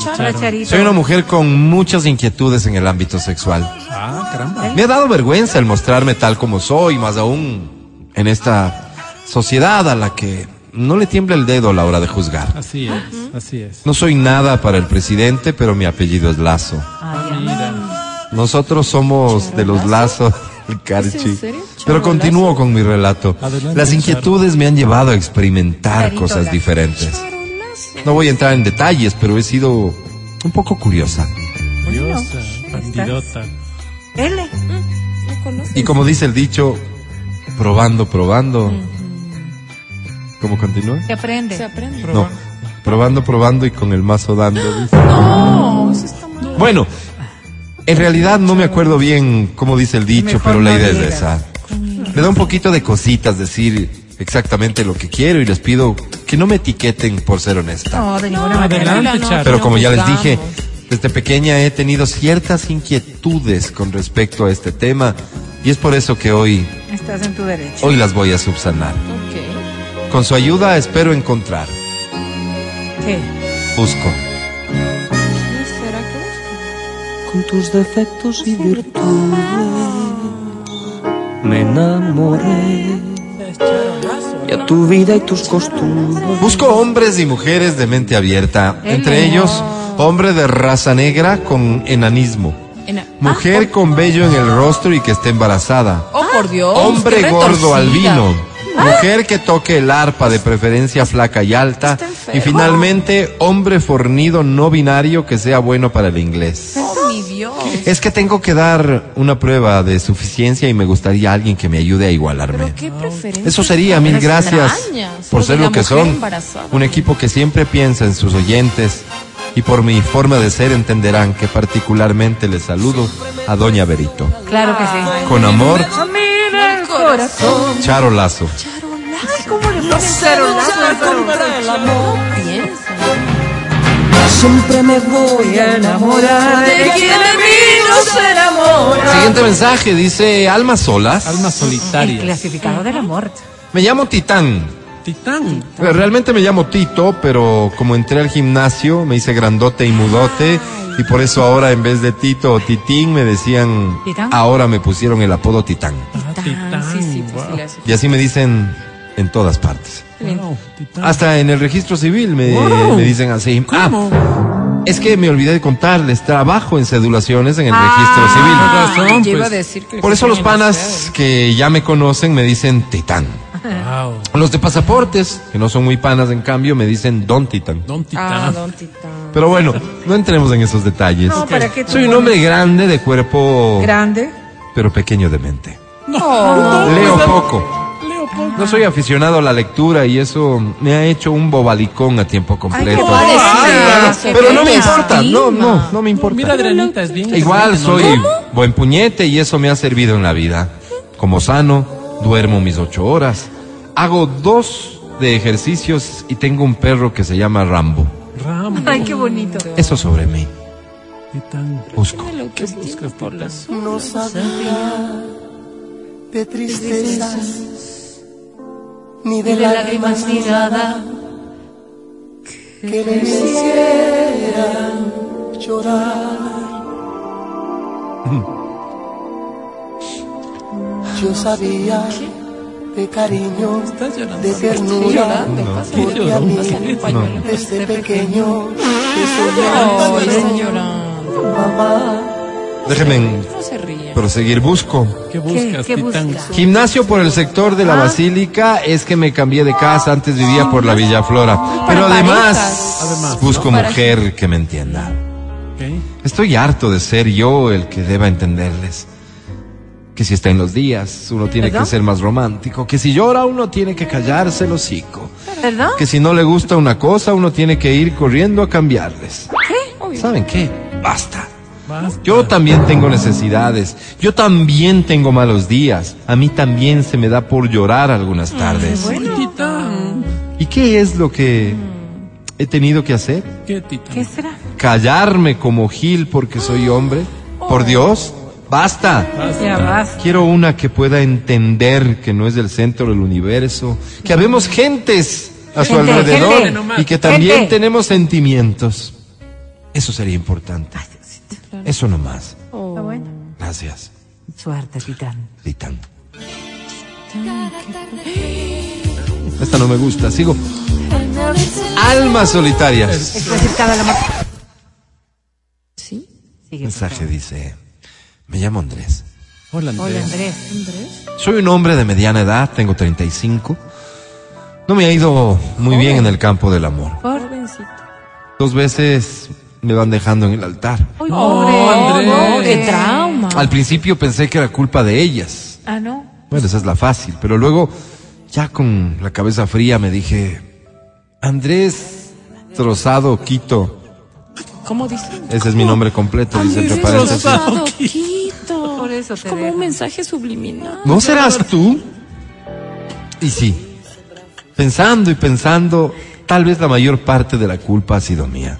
Charo, Charito. Soy una mujer con muchas inquietudes en el ámbito sexual. Ah, caramba. Me ha dado vergüenza el mostrarme tal como soy, más aún en esta sociedad a la que no le tiembla el dedo a la hora de juzgar. Así es, así es. No soy nada para el presidente, pero mi apellido es Lazo. Mira. Nosotros somos de los lazos del Carchi. Pero continúo con mi relato. Adelante, Las inquietudes me han llevado a experimentar cosas diferentes. No voy a entrar en detalles, pero he sido un poco curiosa. Bandidota. L. Y como dice el dicho, probando, probando. ¿Cómo continúa? Se aprende. Se aprende. No, probando, probando y con el mazo dando. dice. No, eso está mal. Bueno, en realidad no me acuerdo bien cómo dice el dicho, Mejor pero la no idea es esa. Me da un poquito de cositas decir exactamente lo que quiero y les pido que no me etiqueten por ser honesta. No, de ninguna manera. Adelante, Charo. Pero como ya les dije, desde pequeña he tenido ciertas inquietudes con respecto a este tema y es por eso que hoy, Estás en tu derecho. hoy las voy a subsanar. Ok. Con su ayuda espero encontrar. ¿Qué? Busco. ¿Qué será que busca? con tus defectos y virtudes. Me enamoré y a tu vida y tus costumbres. Busco hombres y mujeres de mente abierta, entre ellos hombre de raza negra con enanismo, En- mujer con vello en el rostro y que esté embarazada, Oh, por Dios. hombre gordo albino, mujer que toque el arpa de preferencia flaca y alta. Y finalmente hombre fornido no binario que sea bueno para el inglés. Dios. Es que tengo que dar una prueba de suficiencia y me gustaría alguien que me ayude a igualarme. Pero qué preferencia. Eso sería, mil gracias extrañas. por ser lo que son. embarazada. Un equipo que siempre piensa en sus oyentes y por mi forma de ser entenderán que particularmente les saludo a Doña Berito. Claro que sí. Con amor, el corazón. Charo Lazo. Siempre me voy a enamorar De quien de mí no se enamora. Siguiente mensaje dice Almas Solas. Almas El solitarias. clasificado del amor. Me llamo Titán. Titán. Eh, Realmente me llamo Tito, pero como entré al gimnasio me hice grandote y mudote y por eso ahora en vez de Tito o Titín me decían, ¿Titán? ahora me pusieron el apodo Titán. Ah, Titán. Sí, sí. Y así me dicen en todas partes. Wow, Titán. Hasta en el registro civil me, Wow. me dicen así. ¿Cómo? Ah, es que me olvidé de contarles, trabajo en cedulaciones en el Ah, registro civil. razón, yo iba a pues. decir que Por eso los panas que ya me conocen me dicen Titán. Wow. Los de pasaportes, que no son muy panas en cambio, me dicen Don Titán. Don Ah, Titán. don Titán. Pero bueno, no entremos en esos detalles. No, ¿para qué te Soy un hombre grande de cuerpo, Grande. pero pequeño de mente. No. Leo poco. No soy aficionado a la lectura y eso me ha hecho un bobalicón a tiempo completo. ¿Cómo va a decir eso? Pero no me Qué importa, no, no, no me importa. Mira, Adrianita, es bien. Igual soy buen puñete y eso me ha servido en la vida. Como sano, duermo mis ocho horas, hago dos de ejercicios y tengo un perro que se llama Rambo. Rambo. Ay, qué bonito. Eso sobre mí. Busco. Lo que buscas, por las No sabía de tristezas ni de lágrimas ni nada que me hicieran llorar. Yo sabía de cariño, de ternura, pasa. porque a mí desde pequeño te soñaba, llorando. mamá. Déjenme proseguir. Busco. ¿Qué buscas, qué buscas? Gimnasio por el sector de la Basílica es que me cambié de casa, antes vivía por la Villa Flora. Pero además, busco mujer que me entienda. Estoy harto de ser yo el que deba entenderles. Que si está en los días, uno tiene ¿Perdón? que ser más romántico. Que si llora, uno tiene que callarse el hocico. ¿Verdad? Que si no le gusta una cosa, uno tiene que ir corriendo a cambiarles. ¿Saben qué? Basta. Yo también tengo necesidades. Yo también tengo malos días. A mí también se me da por llorar algunas tardes. Ay, Titán. ¿Y qué es lo que he tenido que hacer? ¿Qué, Titán? ¿Qué será? ¿Callarme como Gil porque soy hombre? Por Dios, basta. Basta. Quiero una que pueda entender que no es del centro del universo, que habemos gentes a su Gente, alrededor gente. y que también Gente. tenemos sentimientos. Eso sería importante. Eso nomás. Está bueno. Gracias, Suerte, Titán. Titán. esta no me gusta. Sigo. Almas solitarias. Es decir, cada la ¿Sí? Sigue. Mensaje dice, me llamo Andrés. Hola, Andrés. Hola, Andrés. Soy un hombre de mediana edad, tengo 35. No me ha ido muy bien en el campo del amor. Por... Dos veces me van dejando en el altar. No, pobre. Oh, qué trauma. Al principio pensé que era culpa de ellas. Ah, no. Bueno, esa es la fácil, pero luego, ya con la cabeza fría, me dije, Andrés Trozado Quito, ¿Cómo dice? ese es mi nombre completo, dice entre Andrés paréntesis. Trozado. Quito. Por eso Es te como un mensaje subliminal. ¿No serás tú? Y sí, pensando y pensando, tal vez la mayor parte de la culpa ha sido mía.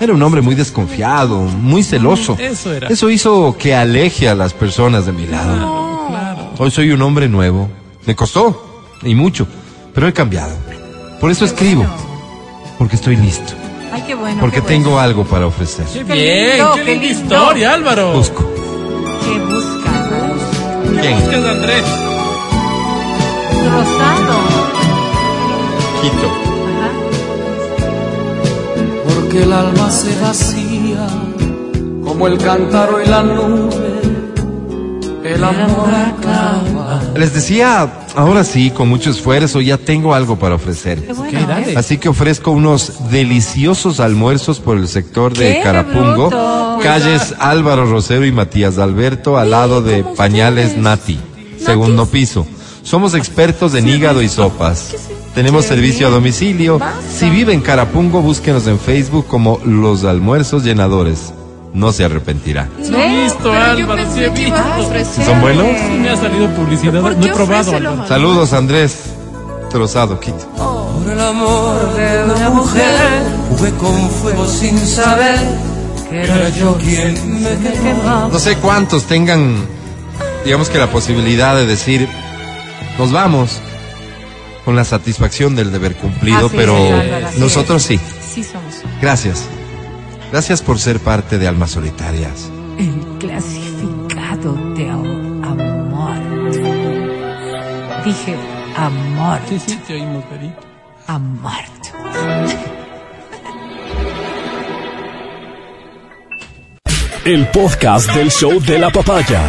Era un hombre muy desconfiado, muy celoso. Eso era. Eso hizo que aleje a las personas de mi lado. Claro. Hoy soy un hombre nuevo. Me costó, y mucho, pero he cambiado. Por eso escribo, porque estoy listo, Ay, qué bueno. porque qué bueno. tengo algo para ofrecer. Qué Qué bien, lindo, qué qué linda lindo. historia, Álvaro. Busco. ¿Qué buscas? ¿Quién? Buscas Andrés. Rosado. Quito. Porque el alma se vacía como el cántaro y la nube. El amor acaba. Les decía, ahora sí, con mucho esfuerzo, ya tengo algo para ofrecer. Qué bueno. ¿Qué edad es? Así que ofrezco unos deliciosos almuerzos por el sector de ¡Qué Carapungo, bruto! calles Álvaro Rosero y Matías Alberto, al lado de ¿cómo Pañales? Nati, segundo piso. Somos expertos en hígado y sopas. Tenemos servicio a domicilio. Si vive en Carapungo, búsquenos en Facebook como Los Almuerzos Llenadores. No se arrepentirá. Sí he visto, Álvaro, sí he visto. ¿Son buenos? Sí me ha salido publicidad. ¿Por No he probado, Álvaro. Saludos, Andrés. Trozado, Quito. Por el amor de una mujer jugué con fuego sin saber que era yo quien me quemaba. No sé cuántos tengan, digamos que la posibilidad de decir, nos vamos con la satisfacción del deber cumplido, Así pero es, nosotros sí. Sí somos. Gracias. Gracias por ser parte de Almas Solitarias. El clasificado de am- amor. Dije amor. Sí, sí, te oímos, Beri. Amor. El podcast del show de la papaya.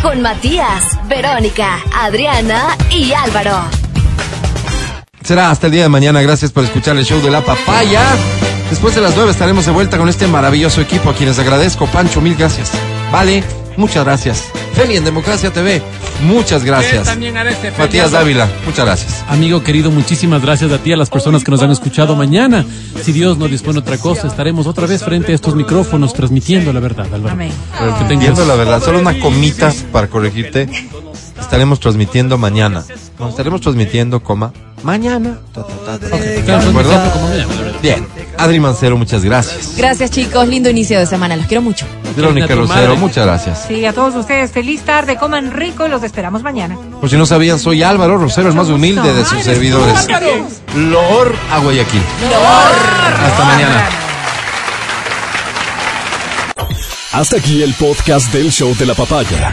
Con Matías, Verónica, Adriana y Álvaro. Será hasta el día de mañana. Gracias por escuchar el show de la papaya. Después de las nueve estaremos de vuelta con este maravilloso equipo a quienes agradezco. Pancho, mil gracias. Vale, muchas gracias. Feli en Democracia TV, muchas gracias. también a este Matías Dávila, muchas gracias. Amigo querido, muchísimas gracias a ti, a las personas que nos han escuchado mañana. Si Dios no dispone otra cosa, estaremos otra vez frente a estos micrófonos transmitiendo la verdad, Álvaro. Amén. Pero Que tengas- Entiendo la verdad, solo una comita para corregirte. Estaremos transmitiendo mañana. No, estaremos transmitiendo, coma, mañana. Bien. Adri Mancero, muchas gracias. Gracias, chicos. Lindo inicio de semana. Los quiero mucho. Verónica Rosero, muchas gracias. Sí, a todos ustedes, feliz tarde, coman rico y los esperamos mañana. Por si no sabían, soy Álvaro Rosero, el más humilde de sus servidores. Lor a Guayaquil. Hasta mañana. Hasta aquí el podcast del show de la papaya.